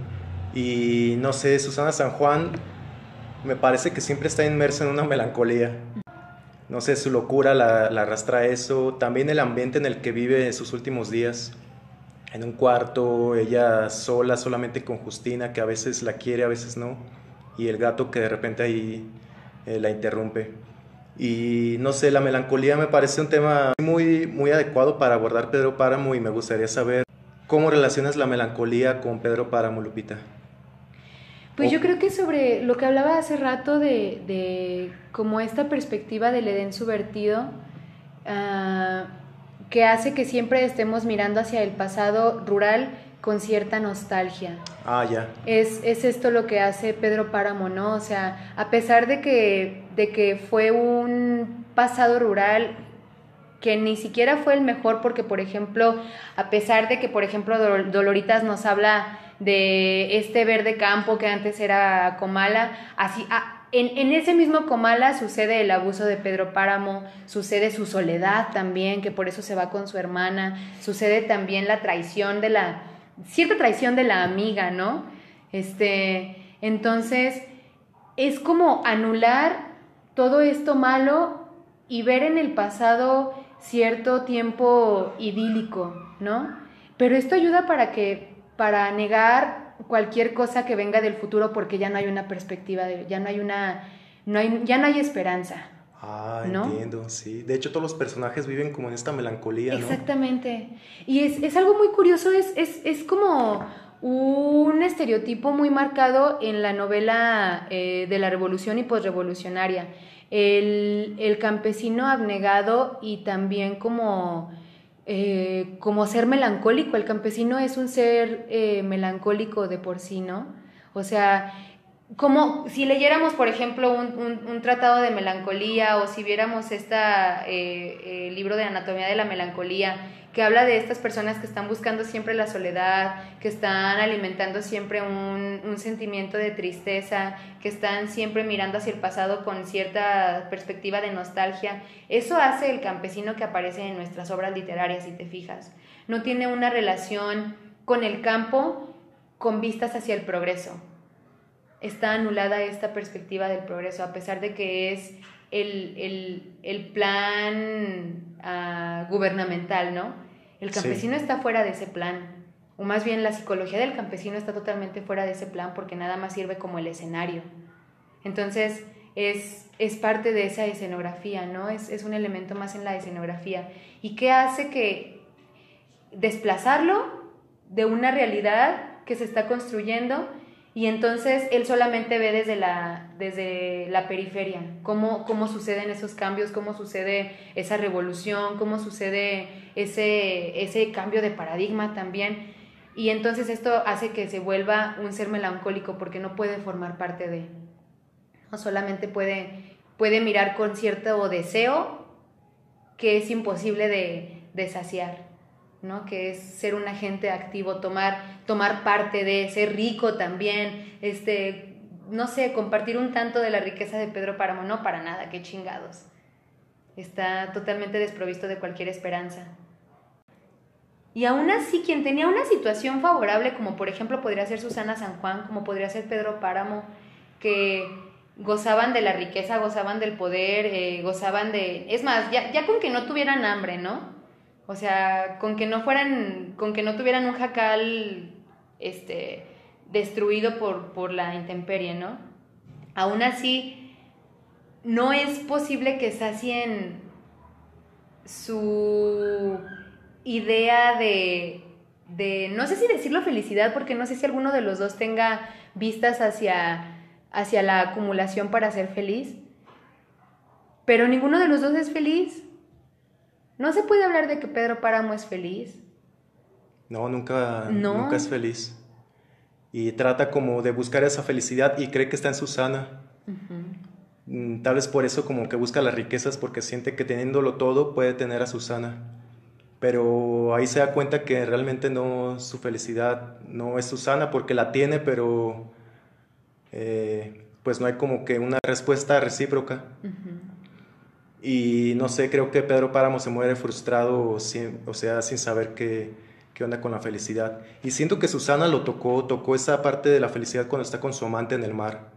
y no sé, Susana San Juan me parece que siempre está inmersa en una melancolía. No sé, su locura la, arrastra a eso, también el ambiente en el que vive en sus últimos días en un cuarto, ella sola, solamente con Justina, que a veces la quiere, a veces no, y el gato que de repente ahí eh, la interrumpe. Y no sé, la melancolía me parece un tema muy, muy adecuado para abordar Pedro Páramo y me gustaría saber cómo relacionas la melancolía con Pedro Páramo, Lupita. Pues yo creo que sobre lo que hablaba hace rato de, de como esta perspectiva del Edén subvertido, uh, que hace que siempre estemos mirando hacia el pasado rural con cierta nostalgia. Ah, ya. Es, es esto lo que hace Pedro Páramo, ¿no? O sea, a pesar de que, de que fue un pasado rural que ni siquiera fue el mejor porque, por ejemplo, a pesar de que, por ejemplo, Doloritas nos habla de este verde campo que antes era Comala, así, ah, en, ese mismo Comala sucede el abuso de Pedro Páramo, sucede su soledad también, que por eso se va con su hermana, sucede también la traición de la, cierta traición de la amiga, ¿no? Este, entonces, es como anular todo esto malo y ver en el pasado cierto tiempo idílico, ¿no? Pero esto ayuda para que, para negar cualquier cosa que venga del futuro porque ya no hay una perspectiva, de, ya no hay una, no hay, ya no hay esperanza. Ah, entiendo, sí. De hecho, todos los personajes viven como en esta melancolía, ¿no? Exactamente. Y es, es algo muy curioso, es, es, es, como un estereotipo muy marcado en la novela eh, de la revolución y posrevolucionaria. El, el campesino abnegado y también como eh, como ser melancólico. El campesino es un ser eh, melancólico de por sí, ¿no? O sea, como si leyéramos, por ejemplo, un, tratado de melancolía o si viéramos este libro de anatomía de la melancolía, que habla de estas personas que están buscando siempre la soledad, que están alimentando siempre un, sentimiento de tristeza, que están siempre mirando hacia el pasado con cierta perspectiva de nostalgia. Eso hace el campesino que aparece en nuestras obras literarias, si te fijas. No tiene una relación con el campo con vistas hacia el progreso. Está anulada esta perspectiva del progreso, a pesar de que es el, el, plan uh, gubernamental, ¿no? El campesino está fuera de ese plan, o más bien la psicología del campesino está totalmente fuera de ese plan porque nada más sirve como el escenario. Entonces, es, es parte de esa escenografía, ¿no? Es, es un elemento más en la escenografía. ¿Y qué hace que desplazarlo de una realidad que se está construyendo y entonces él solamente ve desde la, desde la periferia cómo, cómo suceden esos cambios, cómo sucede esa revolución, cómo sucede ese, ese cambio de paradigma también. Y entonces esto hace que se vuelva un ser melancólico porque no puede formar parte de, no solamente puede, puede mirar con cierto deseo que es imposible de, de saciar. ¿no? que es ser un agente activo, tomar, tomar parte de, ser rico también, este, no sé, compartir un tanto de la riqueza de Pedro Páramo, no para nada, qué chingados. Está totalmente desprovisto de cualquier esperanza. Y aún así, quien tenía una situación favorable, como por ejemplo podría ser Susana San Juan, como podría ser Pedro Páramo, que gozaban de la riqueza, gozaban del poder, eh, gozaban de... Es más, ya, ya con que no tuvieran hambre, ¿no? O sea, con que no fueran, con que no tuvieran un jacal este, destruido por, por la intemperie, ¿no? Aún así, no es posible que sacien su idea de, de, no sé si decirlo felicidad, porque no sé si alguno de los dos tenga vistas hacia, hacia la acumulación para ser feliz, pero ninguno de los dos es feliz. No se puede hablar de que Pedro Páramo es feliz. No, nunca, nunca es feliz. Y trata como de buscar esa felicidad y cree que está en Susana. Mm, tal vez por eso como que busca las riquezas porque siente que teniéndolo todo puede tener a Susana. Pero ahí se da cuenta que realmente no, su felicidad no es Susana porque la tiene, pero eh, pues no hay como que una respuesta recíproca. Y no sé, creo que Pedro Páramo se muere frustrado, o sea, sin saber que, qué onda con la felicidad. Y siento que Susana lo tocó, tocó esa parte de la felicidad cuando está con su amante en el mar.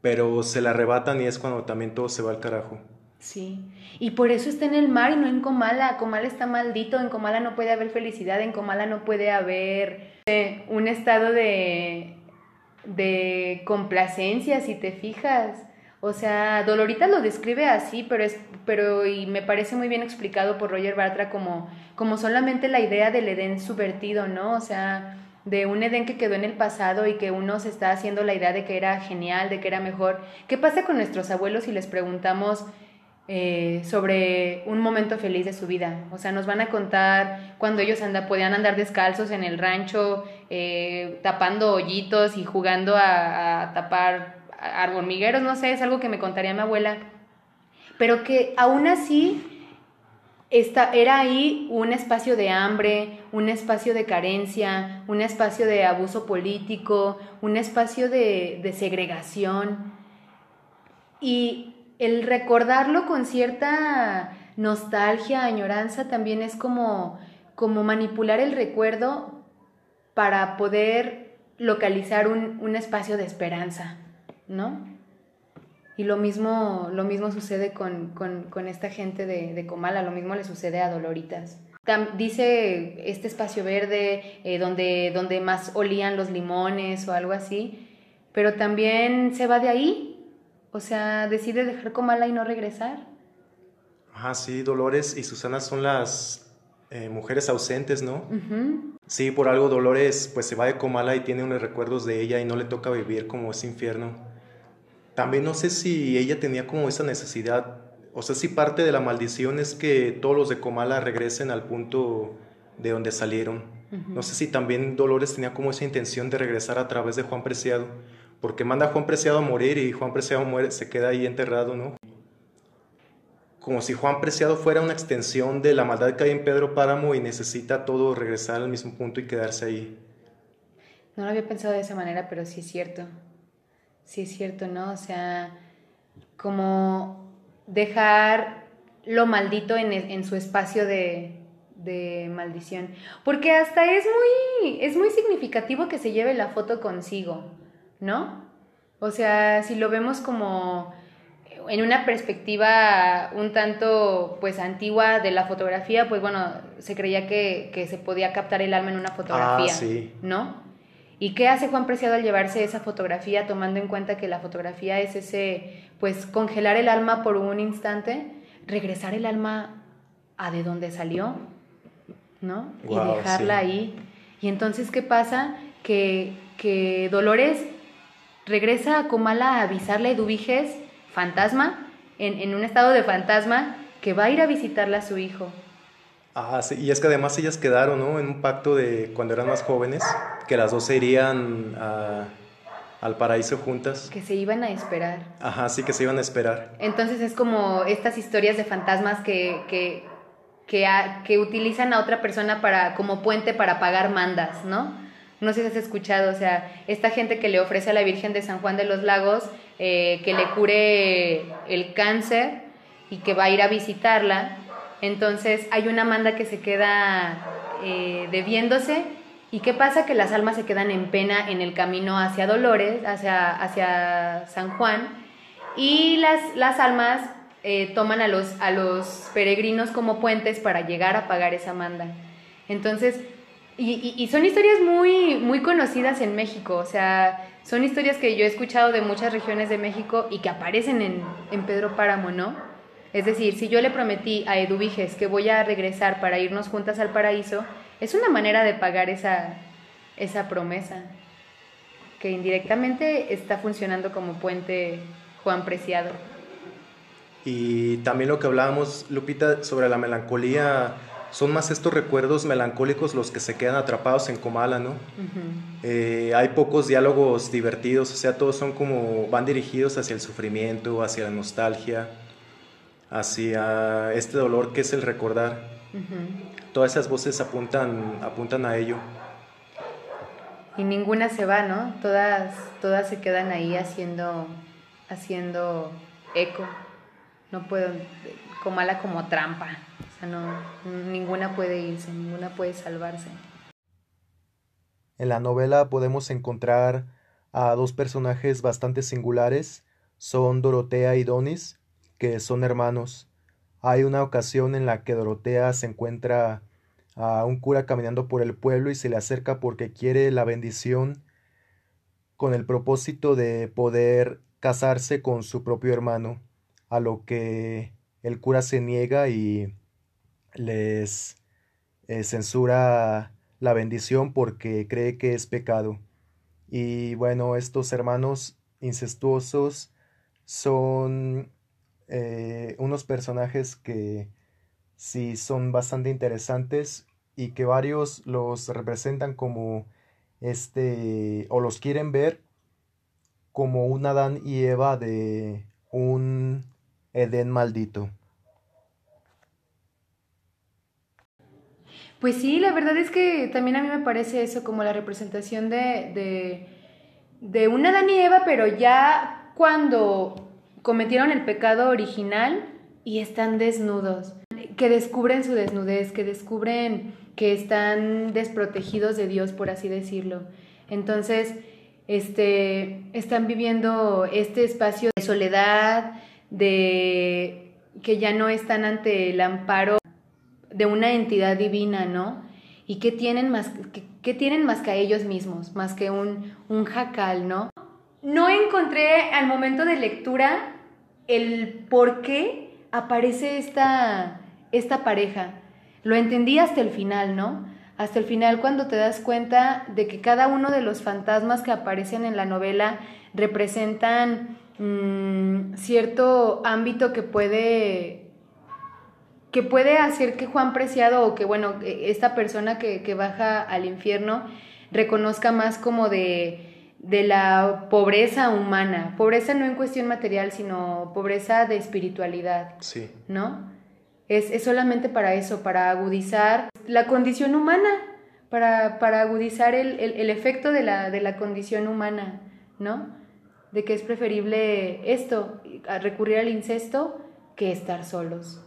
Pero se la arrebatan y es cuando también todo se va al carajo. Sí, y por eso está en el mar y no en Comala. Comala está maldito, en Comala no puede haber felicidad, en Comala no puede haber eh, un estado de, de complacencia, si te fijas. O sea, Dolorita lo describe así, pero es, pero y me parece muy bien explicado por Roger Bartra como, como solamente la idea del Edén subvertido, ¿no? O sea, de un Edén que quedó en el pasado y que uno se está haciendo la idea de que era genial, de que era mejor. ¿Qué pasa con nuestros abuelos si les preguntamos eh, sobre un momento feliz de su vida? O sea, nos van a contar cuando ellos podían andar descalzos en el rancho, eh, tapando hoyitos y jugando a tapar hormigueros, no sé, es algo que me contaría mi abuela, pero que aún así esta, era ahí un espacio de hambre, un espacio de carencia, un espacio de abuso político, un espacio de, de segregación. Y el recordarlo con cierta nostalgia, añoranza, también es como, como manipular el recuerdo para poder localizar un, un espacio de esperanza. ¿No? Y lo mismo, lo mismo sucede con, esta gente de, Comala, lo mismo le sucede a Doloritas. dice este espacio verde eh, donde, donde más olían los limones o algo así, pero también se va de ahí, o sea, decide dejar Comala y no regresar. Ajá, sí, Dolores y Susana son las eh, mujeres ausentes, ¿no? Sí, por algo Dolores pues se va de Comala y tiene unos recuerdos de ella y no le toca vivir como ese infierno. También no sé si ella tenía como esa necesidad, o sea, si parte de la maldición es que todos los de Comala regresen al punto de donde salieron. No sé si también Dolores tenía como esa intención de regresar a través de Juan Preciado, porque manda a Juan Preciado a morir y Juan Preciado muere, se queda ahí enterrado, ¿no? Como si Juan Preciado fuera una extensión de la maldad que hay en Pedro Páramo y necesita todo regresar al mismo punto y quedarse ahí. No lo había pensado de esa manera, pero sí es cierto. Sí, es cierto, ¿no? O sea, como dejar lo maldito en, en su espacio de, de, maldición. Porque hasta es muy, es muy significativo que se lleve la foto consigo, ¿no? O sea, si lo vemos como en una perspectiva un tanto pues antigua de la fotografía, pues bueno, se creía que, que se podía captar el alma en una fotografía, ah, sí. ¿no? ¿Y qué hace Juan Preciado al llevarse esa fotografía, tomando en cuenta que la fotografía es ese, pues, congelar el alma por un instante, regresar el alma a de donde salió, ¿no? y dejarla ahí. Y entonces, ¿qué pasa? Que, que Dolores regresa a Comala a avisarle a Eduviges, fantasma, en, en un estado de fantasma, que va a ir a visitarla a su hijo. Ah, sí, y es que además ellas quedaron, ¿no? En un pacto de cuando eran más jóvenes, que las dos se irían al paraíso juntas. Que se iban a esperar. Ajá, sí, que se iban a esperar. Entonces es como estas historias de fantasmas que, que, que, que utilizan a otra persona para, como puente para pagar mandas, ¿no? No sé si has escuchado, o sea, esta gente que le ofrece a la Virgen de San Juan de los Lagos eh, que le cure el cáncer y que va a ir a visitarla entonces hay una manda que se queda eh, debiéndose. ¿Y qué pasa? Que las almas se quedan en pena en el camino hacia Dolores, hacia, hacia San Juan. Y las, las almas eh, toman a los, a los peregrinos como puentes para llegar a pagar esa manda. Entonces, y, son historias muy, muy conocidas en México, o sea, son historias que yo he escuchado de muchas regiones de México y que aparecen en, en Pedro Páramo, ¿no? Es decir, si yo le prometí a Eduviges que voy a regresar para irnos juntas al paraíso, es una manera de pagar esa, esa promesa, que indirectamente está funcionando como puente Juan Preciado. Y también lo que hablábamos, Lupita, sobre la melancolía, son más estos recuerdos melancólicos los que se quedan atrapados en Comala, ¿no? Eh, hay pocos diálogos divertidos, o sea, todos son como, van dirigidos hacia el sufrimiento, hacia la nostalgia hacia este dolor que es el recordar. Todas esas voces apuntan, apuntan a ello. Y ninguna se va, ¿no? Todas, todas se quedan ahí haciendo, haciendo eco. No puedo, como mala como trampa. O sea, no, ninguna puede irse, ninguna puede salvarse. En la novela podemos encontrar a dos personajes bastante singulares, son Dorotea y Donis, que son hermanos. Hay una ocasión en la que Dorotea se encuentra a un cura caminando por el pueblo y se le acerca porque quiere la bendición con el propósito de poder casarse con su propio hermano, a lo que el cura se niega y les eh, censura la bendición porque cree que es pecado. Y bueno, estos hermanos incestuosos son eh, unos personajes que sí son bastante interesantes y que varios los representan como este o los quieren ver como un Adán y Eva de un Edén maldito. Pues sí, la verdad es que también a mí me parece eso como la representación de, de, de un Adán y Eva, pero ya cuando cometieron el pecado original y están desnudos, que descubren su desnudez, que descubren que están desprotegidos de Dios, por así decirlo. Entonces, este, están viviendo este espacio de soledad, de que ya no están ante el amparo de una entidad divina, ¿no? Y que tienen más, que, tienen más que a ellos mismos, más que un, un jacal, ¿no? No encontré al momento de lectura el por qué aparece esta, esta pareja. Lo entendí hasta el final, ¿no? Hasta el final cuando te das cuenta de que cada uno de los fantasmas que aparecen en la novela representan mm, cierto ámbito que puede que puede hacer que Juan Preciado o que, bueno, e, esta persona que, que baja al infierno reconozca más como de, de la pobreza humana. Pobreza no en cuestión material, sino pobreza de espiritualidad. Sí. ¿No? Es, es solamente para eso, para agudizar la condición humana, para, para agudizar el, el, el efecto de la, de la condición humana, ¿no? De que es preferible esto, recurrir al incesto, que estar solos.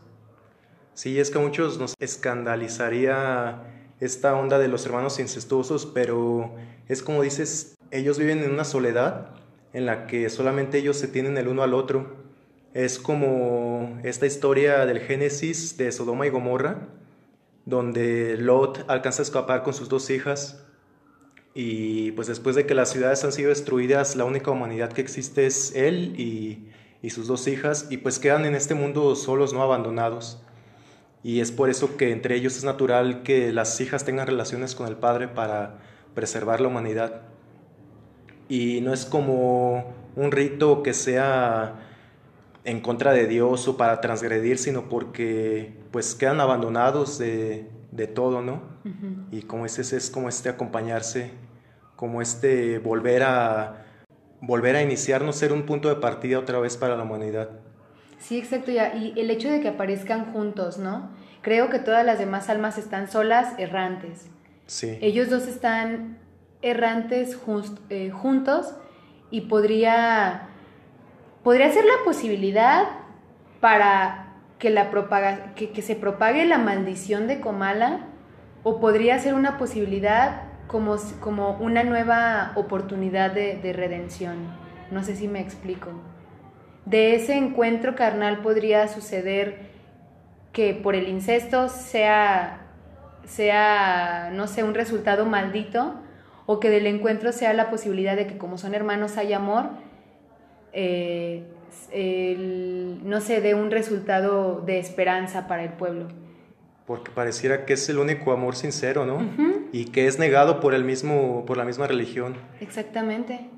Sí, es que a muchos nos escandalizaría esta onda de los hermanos incestuosos, pero es como dices, ellos viven en una soledad en la que solamente ellos se tienen el uno al otro. Es como esta historia del Génesis de Sodoma y Gomorra, donde Lot alcanza a escapar con sus dos hijas y pues después de que las ciudades han sido destruidas, la única humanidad que existe es él y, y sus dos hijas y pues quedan en este mundo solos, no abandonados y es por eso que entre ellos es natural que las hijas tengan relaciones con el padre para preservar la humanidad. Y no es como un rito que sea en contra de Dios o para transgredir, sino porque pues quedan abandonados de, de todo, ¿no? Y como ese es como este acompañarse, como este volver a volver a iniciar, no ser un punto de partida otra vez para la humanidad. Sí, exacto, ya. Y el hecho de que aparezcan juntos, ¿no? Creo que todas las demás almas están solas, errantes. Sí. Ellos dos están errantes eh, juntos y podría, podría ser la posibilidad para que, la propaga, que, que, se propague la maldición de Comala o podría ser una posibilidad como, como una nueva oportunidad de, de redención. No sé si me explico de ese encuentro carnal podría suceder que por el incesto sea, sea, no sé, un resultado maldito, o que del encuentro sea la posibilidad de que como son hermanos hay amor, eh, no se dé un resultado de esperanza para el pueblo. Porque pareciera que es el único amor sincero, ¿no? Y que es negado por, el mismo, por la misma religión. Exactamente.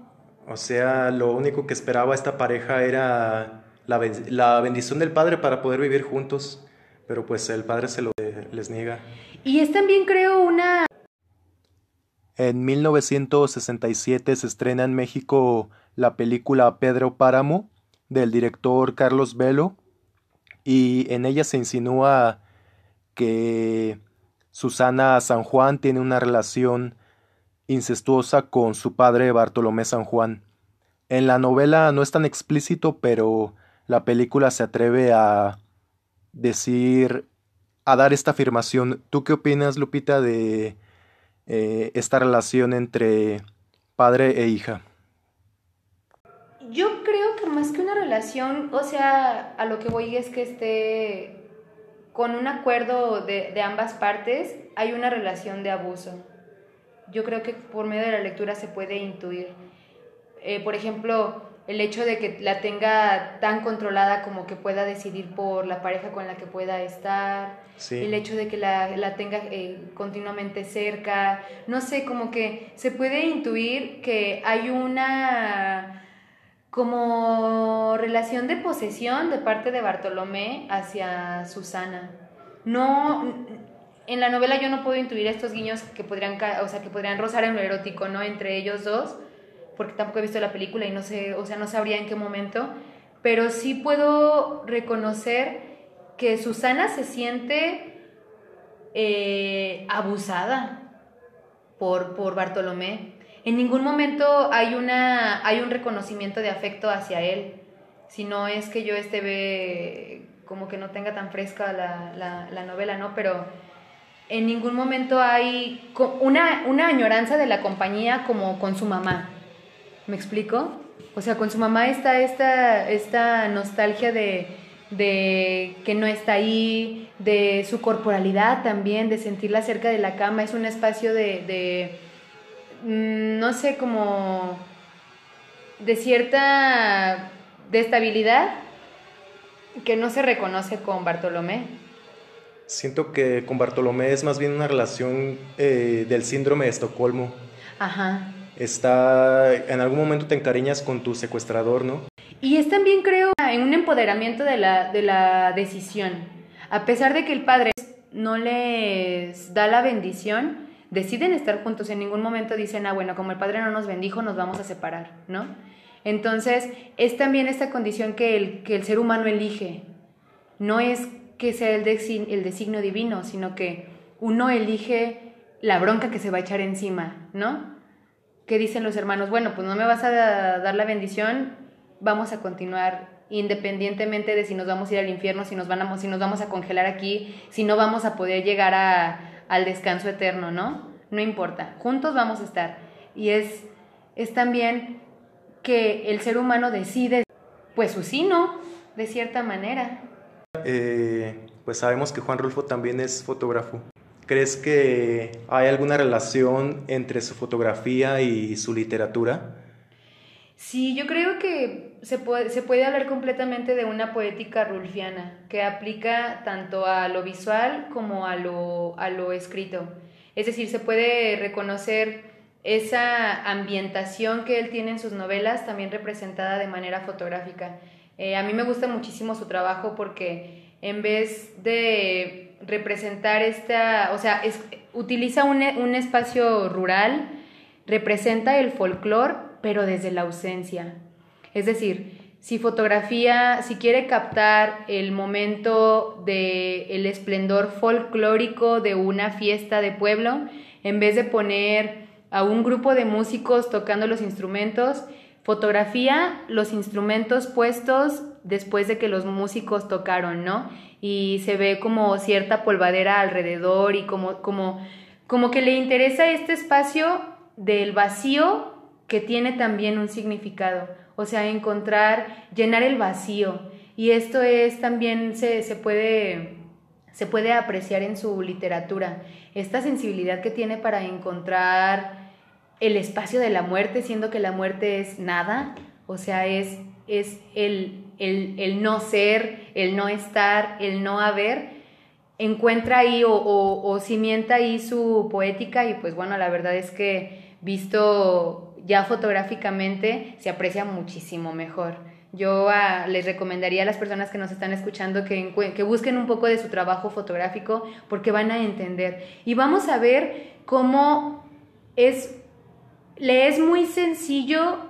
O sea, lo único que esperaba esta pareja era la, la bendición del padre para poder vivir juntos, pero pues el padre se lo les niega. Y es también creo una... En 1967 se estrena en México la película Pedro Páramo del director Carlos Velo y en ella se insinúa que Susana San Juan tiene una relación incestuosa con su padre Bartolomé San Juan. En la novela no es tan explícito, pero la película se atreve a decir a dar esta afirmación. ¿Tú qué opinas, Lupita, de eh, esta relación entre padre e hija? Yo creo que más que una relación, o sea, a lo que voy es que esté con un acuerdo de, de ambas partes, hay una relación de abuso. Yo creo que por medio de la lectura se puede intuir. Eh, por ejemplo, el hecho de que la tenga tan controlada como que pueda decidir por la pareja con la que pueda estar, el hecho de que la, la tenga eh, continuamente cerca, no sé, como que se puede intuir que hay una como relación de posesión de parte de Bartolomé hacia Susana. No, en la novela yo no puedo intuir estos guiños que podrían, o sea, que podrían rozar en lo erótico, ¿no? Entre ellos dos, porque tampoco he visto la película y no sé, o sea, no sabría en qué momento, pero sí puedo reconocer que Susana se siente eh, abusada por, por Bartolomé. En ningún momento hay, una, hay un reconocimiento de afecto hacia él, si no es que yo esté ve, como que no tenga tan fresca la, la, la novela, ¿no? Pero en ningún momento hay una, una añoranza de la compañía como con su mamá ¿Me explico? O sea, con su mamá está esta, esta nostalgia de, que no está ahí, de su corporalidad también, de sentirla cerca de la cama. Es un espacio de, de mm, no sé, como de cierta estabilidad que no se reconoce con Bartolomé. Siento que con Bartolomé es más bien una relación eh, del síndrome de Estocolmo. Ajá está, en algún momento te encariñas con tu secuestrador, ¿no? Y es también, creo, en un empoderamiento de la, de la decisión. A pesar de que el padre no les da la bendición, deciden estar juntos. En ningún momento dicen, ah, bueno, como el padre no nos bendijo, nos vamos a separar, ¿no? Entonces, es también esta condición que el, que el ser humano elige. No es que sea el, el designio divino, sino que uno elige la bronca que se va a echar encima, ¿no? ¿Qué dicen los hermanos? Bueno, pues no me vas a dar la bendición, vamos a continuar independientemente de si nos vamos a ir al infierno, si nos, van si nos vamos a congelar aquí, si no vamos a poder llegar al descanso eterno, ¿no? No importa, juntos vamos a estar. Y es, es también que el ser humano decide, pues su sí, ¿no? De cierta manera. Eh, pues sabemos que Juan Rulfo también es fotógrafo. ¿Crees que hay alguna relación entre su fotografía y su literatura? Sí, yo creo que se puede, se puede hablar completamente de una poética rulfiana que aplica tanto a lo visual como a lo, a lo escrito. Es decir, se puede reconocer esa ambientación que él tiene en sus novelas, también representada de manera fotográfica. Eh, a mí me gusta muchísimo su trabajo porque en vez de representar esta, o sea, utiliza un, un espacio rural, representa el folclore, pero desde la ausencia. Es decir, si fotografía, si quiere captar el momento de el esplendor folclórico de una fiesta de pueblo, en vez de poner a un grupo de músicos tocando los instrumentos, fotografía los instrumentos puestos después de que los músicos tocaron, ¿no? Y se ve como cierta polvadera alrededor y como, como, como que le interesa este espacio del vacío que tiene también un significado, o sea, encontrar, llenar el vacío. Y esto es también, se, se puede, se puede apreciar en su literatura, esta sensibilidad que tiene para encontrar el espacio de la muerte, siendo que la muerte es nada, o sea, es, es el, el, no ser, el no estar, el no haber, encuentra ahí o, o, cimienta ahí su poética y pues bueno, la verdad es que visto ya fotográficamente se aprecia muchísimo mejor. Yo ah, les recomendaría a las personas que nos están escuchando que, que busquen un poco de su trabajo fotográfico porque van a entender. Y vamos a ver cómo es, le es muy sencillo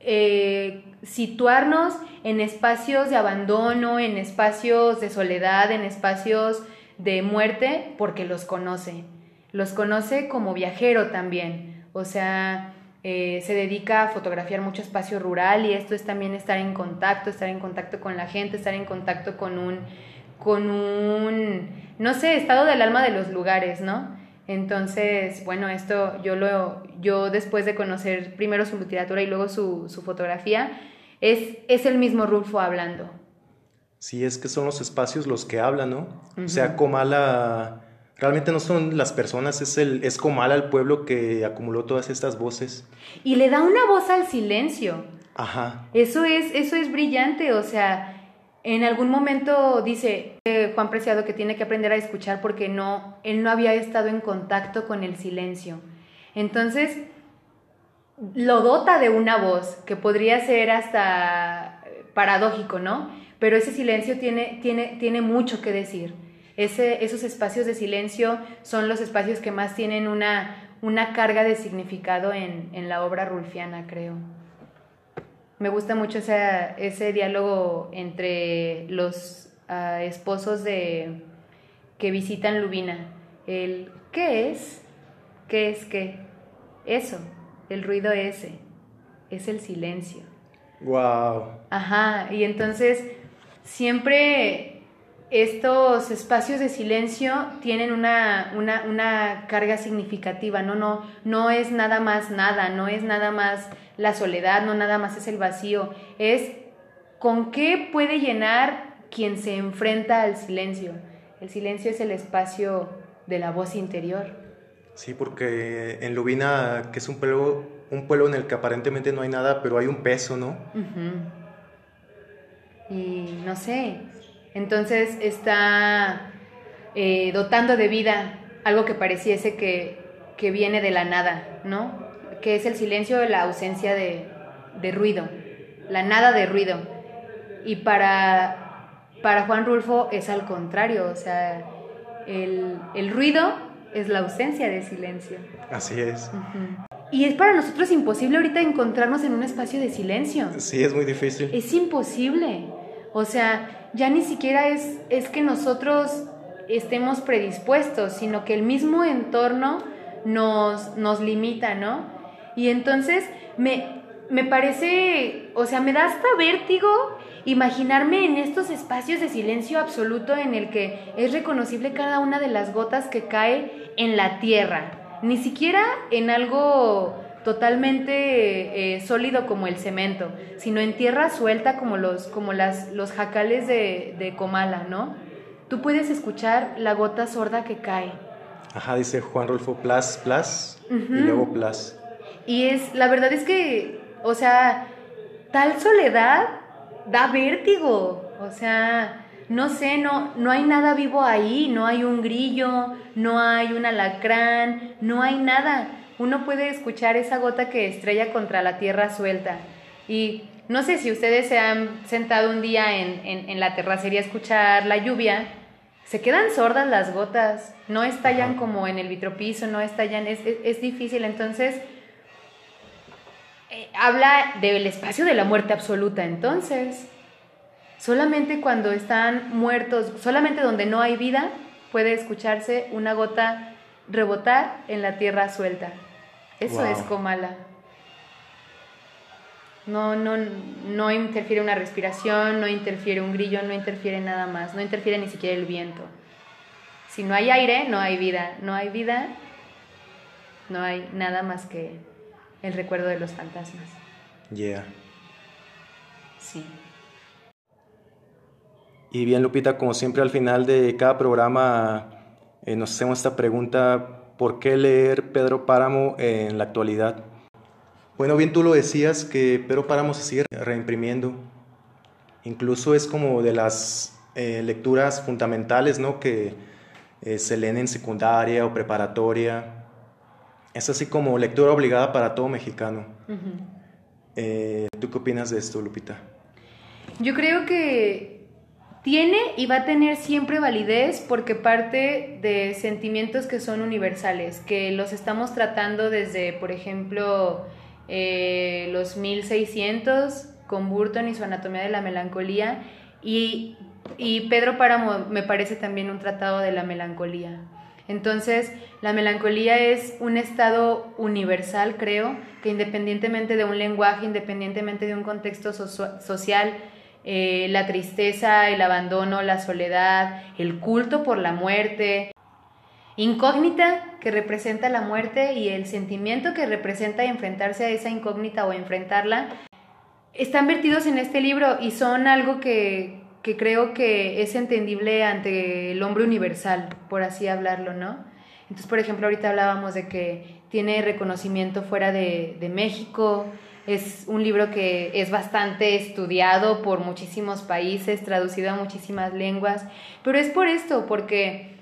eh, situarnos en espacios de abandono, en espacios de soledad, en espacios de muerte, porque los conoce. Los conoce como viajero también. O sea, eh, se dedica a fotografiar mucho espacio rural y esto es también estar en contacto, estar en contacto con la gente, estar en contacto con un con un, no sé, estado del alma de los lugares, ¿no? Entonces, bueno, esto yo lo, yo después de conocer primero su literatura y luego su, fotografía, es, es el mismo Rulfo hablando. Sí, es que son los espacios los que hablan, ¿no? O sea, Comala, realmente no son las personas, es, el, es Comala el pueblo que acumuló todas estas voces. Y le da una voz al silencio. Ajá. Eso es, eso es brillante, o sea, en algún momento dice eh, Juan Preciado que tiene que aprender a escuchar porque no, él no había estado en contacto con el silencio. Entonces, lo dota de una voz que podría ser hasta paradójico, ¿no? Pero ese silencio tiene, tiene, tiene mucho que decir. Esos espacios de silencio son los espacios que más tienen una, una carga de significado en, en la obra rulfiana, creo. Me gusta mucho ese, ese diálogo entre los ah, esposos de que visitan Lubina. El ¿qué es? ¿Qué es qué? Eso, el ruido ese, es el silencio. Wow. Ajá, y entonces siempre estos espacios de silencio tienen una, una, una, carga significativa, ¿no? No, no es nada más nada, no es nada más la soledad, no nada más es el vacío, es con qué puede llenar quien se enfrenta al silencio. El silencio es el espacio de la voz interior. Sí, porque en Lubina, que es un pueblo, un pueblo en el que aparentemente no hay nada, pero hay un peso, ¿no? Y no sé, entonces está eh, dotando de vida algo que pareciese que, que viene de la nada, ¿no? que es el silencio de la ausencia de, ruido, la nada de ruido. Y para, para Juan Rulfo es al contrario, o sea, el, ruido es la ausencia de silencio. Así es. Y es para nosotros imposible ahorita encontrarnos en un espacio de silencio. Sí, es muy difícil. Es imposible. O sea, ya ni siquiera es, es que nosotros estemos predispuestos, sino que el mismo entorno nos, nos limita, ¿no? Y entonces me, me parece, o sea, me da hasta vértigo imaginarme en estos espacios de silencio absoluto en el que es reconocible cada una de las gotas que cae en la tierra, ni siquiera en algo totalmente eh, sólido como el cemento, sino en tierra suelta como los, como las, los jacales de, de Comala, ¿no? Tú puedes escuchar la gota sorda que cae. Ajá, dice Juan Rolfo, plas, plas, y luego plas. Y es, la verdad es que, o sea, tal soledad da vértigo. O sea, no sé, no, no hay nada vivo ahí, no hay un grillo, no hay un alacrán, no hay nada. Uno puede escuchar esa gota que estrella contra la tierra suelta. Y no sé si ustedes se han sentado un día en, la terracería a escuchar la lluvia, se quedan sordas las gotas, no estallan como en el vitropiso, no estallan, es, es difícil. Entonces, eh, habla del espacio de la muerte absoluta, entonces. Solamente cuando están muertos, solamente donde no hay vida, puede escucharse una gota rebotar en la tierra suelta. Eso es Comala. No, no, no interfiere una respiración, no interfiere un grillo, no interfiere nada más, no interfiere ni siquiera el viento. Si no hay aire, no hay vida. No hay vida, no hay nada más que el recuerdo de los fantasmas. Yeah. Sí. Y bien, Lupita, como siempre al final de cada programa eh, nos hacemos esta pregunta, ¿por qué leer Pedro Páramo en la actualidad? Bueno, bien tú lo decías que Pedro Páramo se sigue reimprimiendo. Incluso es como de las eh, lecturas fundamentales, ¿no? Que eh, se leen en secundaria o preparatoria es así como lectura obligada para todo mexicano. Eh, ¿Tú qué opinas de esto, Lupita? Yo creo que tiene y va a tener siempre validez porque parte de sentimientos que son universales, que los estamos tratando desde, por ejemplo, eh, los 1600 con Burton y su Anatomía de la Melancolía y, y Pedro Páramo me parece también un tratado de la melancolía. Entonces, la melancolía es un estado universal, creo, que independientemente de un lenguaje, independientemente de un contexto social, eh, la tristeza, el abandono, la soledad, el culto por la muerte. Incógnita que representa la muerte y el sentimiento que representa enfrentarse a esa incógnita o enfrentarla, están vertidos en este libro y son algo que, que creo que es entendible ante el hombre universal, por así hablarlo, ¿no? Entonces, por ejemplo, ahorita hablábamos de que tiene reconocimiento fuera de, de México, es un libro que es bastante estudiado por muchísimos países, traducido a muchísimas lenguas, pero es por esto, porque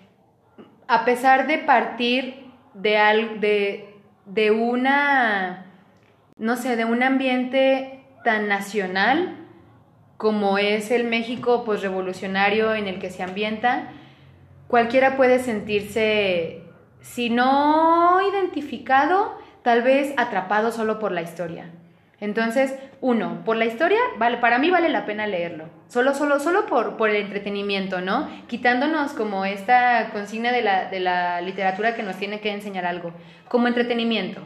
a pesar de partir de, de, de una, no sé, de un ambiente tan nacional como es el México pues revolucionario en el que se ambienta, cualquiera puede sentirse, si no identificado, tal vez atrapado solo por la historia. Entonces, uno, por la historia, vale, para mí vale la pena leerlo. Solo, solo, solo por, por el entretenimiento, ¿no? Quitándonos como esta consigna de la, de la literatura que nos tiene que enseñar algo. Como entretenimiento,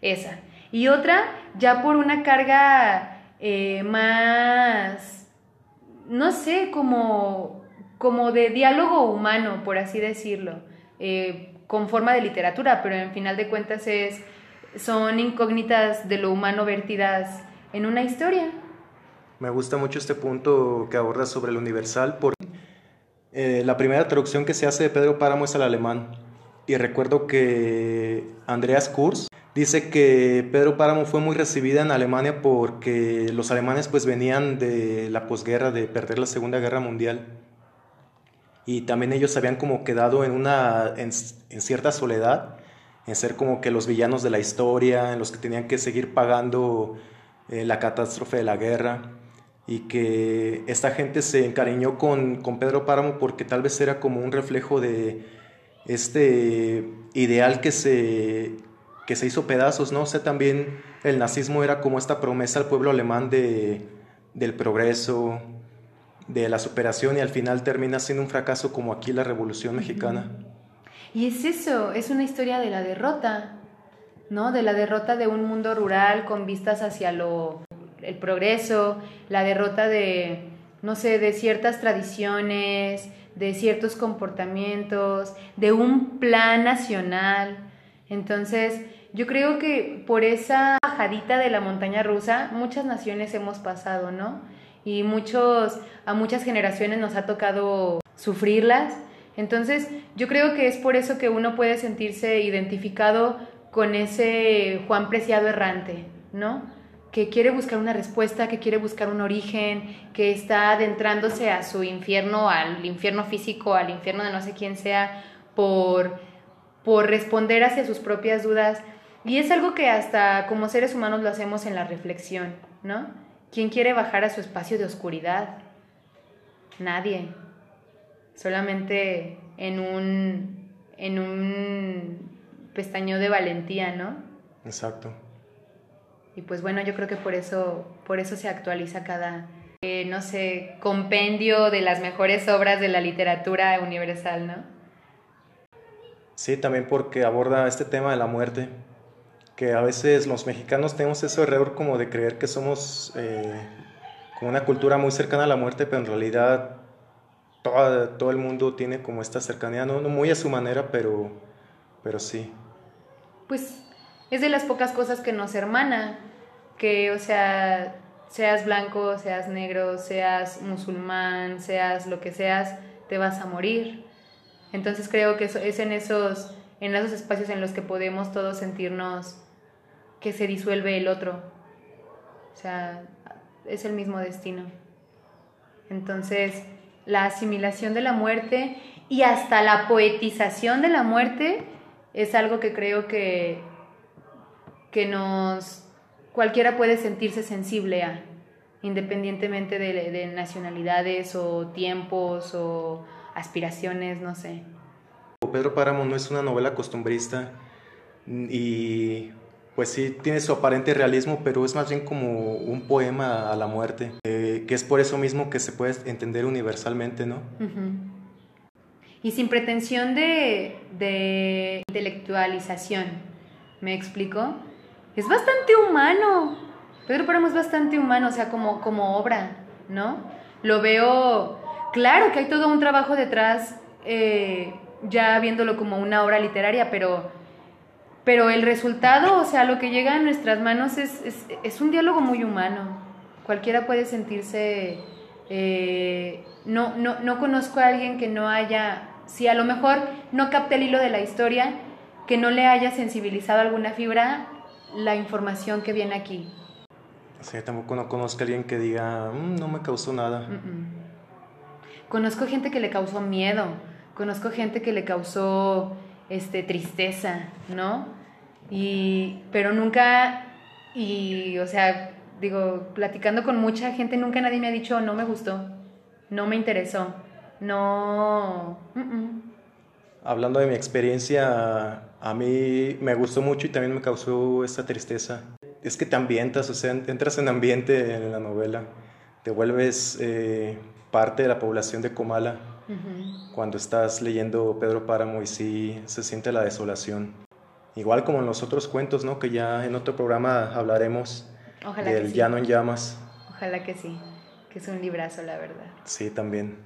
esa. Y otra, ya por una carga eh, más, no sé, como, como de diálogo humano, por así decirlo, eh, con forma de literatura, pero en final de cuentas es son incógnitas de lo humano vertidas en una historia. Me gusta mucho este punto que aborda sobre lo universal, porque eh, la primera traducción que se hace de Pedro Páramo es al alemán. Y recuerdo que Andreas Kurz dice que Pedro Páramo fue muy recibida en Alemania porque los alemanes pues venían de la posguerra, de perder la Segunda Guerra Mundial. Y también ellos habían como quedado en, una, en cierta soledad en ser como que los villanos de la historia, en los que tenían que seguir pagando eh, la catástrofe de la guerra y que esta gente se encariñó con, con Pedro Páramo porque tal vez era como un reflejo de este ideal que se, que se hizo pedazos, ¿no? O sea, también el nazismo era como esta promesa al pueblo alemán de, del progreso, de la superación y al final termina siendo un fracaso como aquí la Revolución Mexicana. Y es eso, es una historia de la derrota, ¿no? De la derrota de un mundo rural con vistas hacia lo, el progreso, la derrota de, no sé, de ciertas tradiciones, de ciertos comportamientos, de un plan nacional. Entonces, yo creo que por esa bajadita de la montaña rusa, muchas naciones hemos pasado, ¿no? Y muchos, a muchas generaciones nos ha tocado sufrirlas entonces, yo creo que es por eso que uno puede sentirse identificado con ese Juan Preciado errante, ¿no? Que quiere buscar una respuesta, que quiere buscar un origen, que está adentrándose a su infierno, al infierno físico, al infierno de no sé quién sea, por, por responder hacia sus propias dudas. Y es algo que hasta como seres humanos lo hacemos en la reflexión, ¿no? ¿Quién quiere bajar a su espacio de oscuridad? Nadie solamente en un, en un pestañeo de valentía, ¿no? Exacto. Y pues bueno, yo creo que por eso, por eso se actualiza cada, eh, no sé, compendio de las mejores obras de la literatura universal, ¿no? Sí, también porque aborda este tema de la muerte, que a veces los mexicanos tenemos ese error como de creer que somos eh, con una cultura muy cercana a la muerte, pero en realidad todo, el mundo tiene como esta cercanía, no, muy a su manera, pero, pero sí. Pues es de las pocas cosas que nos hermana, que, o sea, seas blanco, seas negro, seas musulmán, seas lo que seas, te vas a morir. Entonces creo que es en esos, en esos espacios en los que podemos todos sentirnos que se disuelve el otro. O sea, es el mismo destino. Entonces, la asimilación de la muerte y hasta la poetización de la muerte es algo que creo que, que nos cualquiera puede sentirse sensible a, independientemente de, de nacionalidades o tiempos o aspiraciones, no sé. Pedro Páramo no es una novela costumbrista y pues sí, tiene su aparente realismo, pero es más bien como un poema a la muerte, eh, que es por eso mismo que se puede entender universalmente, ¿no? Y sin pretensión de, de intelectualización, ¿me explico? Es bastante humano. Pedro Páramo es bastante humano, o sea, como, como obra, ¿no? Lo veo, claro que hay todo un trabajo detrás, eh, ya viéndolo como una obra literaria, pero, pero el resultado, o sea, lo que llega a nuestras manos es, es, un diálogo muy humano. Cualquiera puede sentirse... Eh, no, no, no conozco a alguien que no haya, si a lo mejor no capte el hilo de la historia, que no le haya sensibilizado alguna fibra la información que viene aquí. O sea, tampoco no conozco a alguien que diga, mm, no me causó nada. Conozco gente que le causó miedo, conozco gente que le causó este, tristeza, ¿no? Y, pero nunca, y, o sea, digo, platicando con mucha gente, nunca nadie me ha dicho, no me gustó, no me interesó, no... Hablando de mi experiencia, a mí me gustó mucho y también me causó esta tristeza. Es que te ambientas, o sea, entras en ambiente en la novela, te vuelves eh, parte de la población de Comala cuando estás leyendo Pedro Páramo y sí se siente la desolación. Igual como en los otros cuentos, ¿no? Que ya en otro programa hablaremos del Llano en Llamas. Ojalá que sí, que es un librazo, la verdad. Sí, también.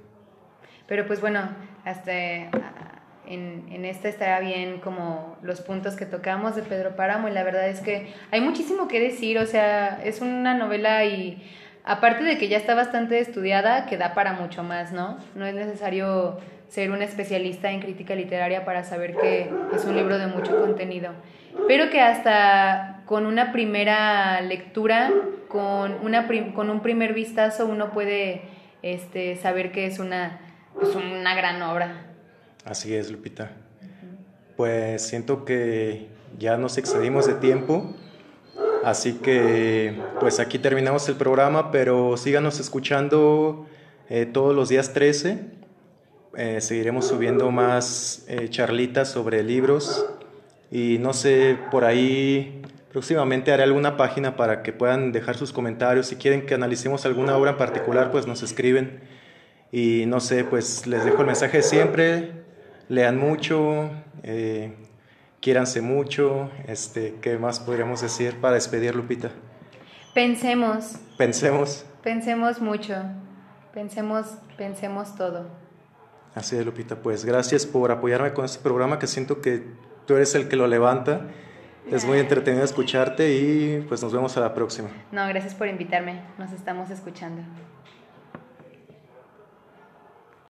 Pero pues bueno, hasta en, en esta estará bien como los puntos que tocamos de Pedro Páramo y la verdad es que hay muchísimo que decir, o sea, es una novela y aparte de que ya está bastante estudiada, que da para mucho más, ¿no? No es necesario ser un especialista en crítica literaria para saber que es un libro de mucho contenido, pero que hasta con una primera lectura, con, una con un primer vistazo, uno puede este, saber que es una, pues una gran obra. Así es, Lupita. Pues siento que ya nos excedimos de tiempo, así que pues aquí terminamos el programa, pero síganos escuchando eh, todos los días 13. Eh, seguiremos subiendo más eh, charlitas sobre libros y no sé, por ahí próximamente haré alguna página para que puedan dejar sus comentarios. Si quieren que analicemos alguna obra en particular, pues nos escriben. Y no sé, pues les dejo el mensaje de siempre lean mucho, eh, quiéranse mucho. Este, ¿Qué más podríamos decir para despedir, Lupita? Pensemos. Pensemos. Pensemos mucho. Pensemos, pensemos todo. Así es, Lupita. Pues gracias por apoyarme con este programa que siento que tú eres el que lo levanta. Es muy entretenido escucharte y pues nos vemos a la próxima. No, gracias por invitarme. Nos estamos escuchando.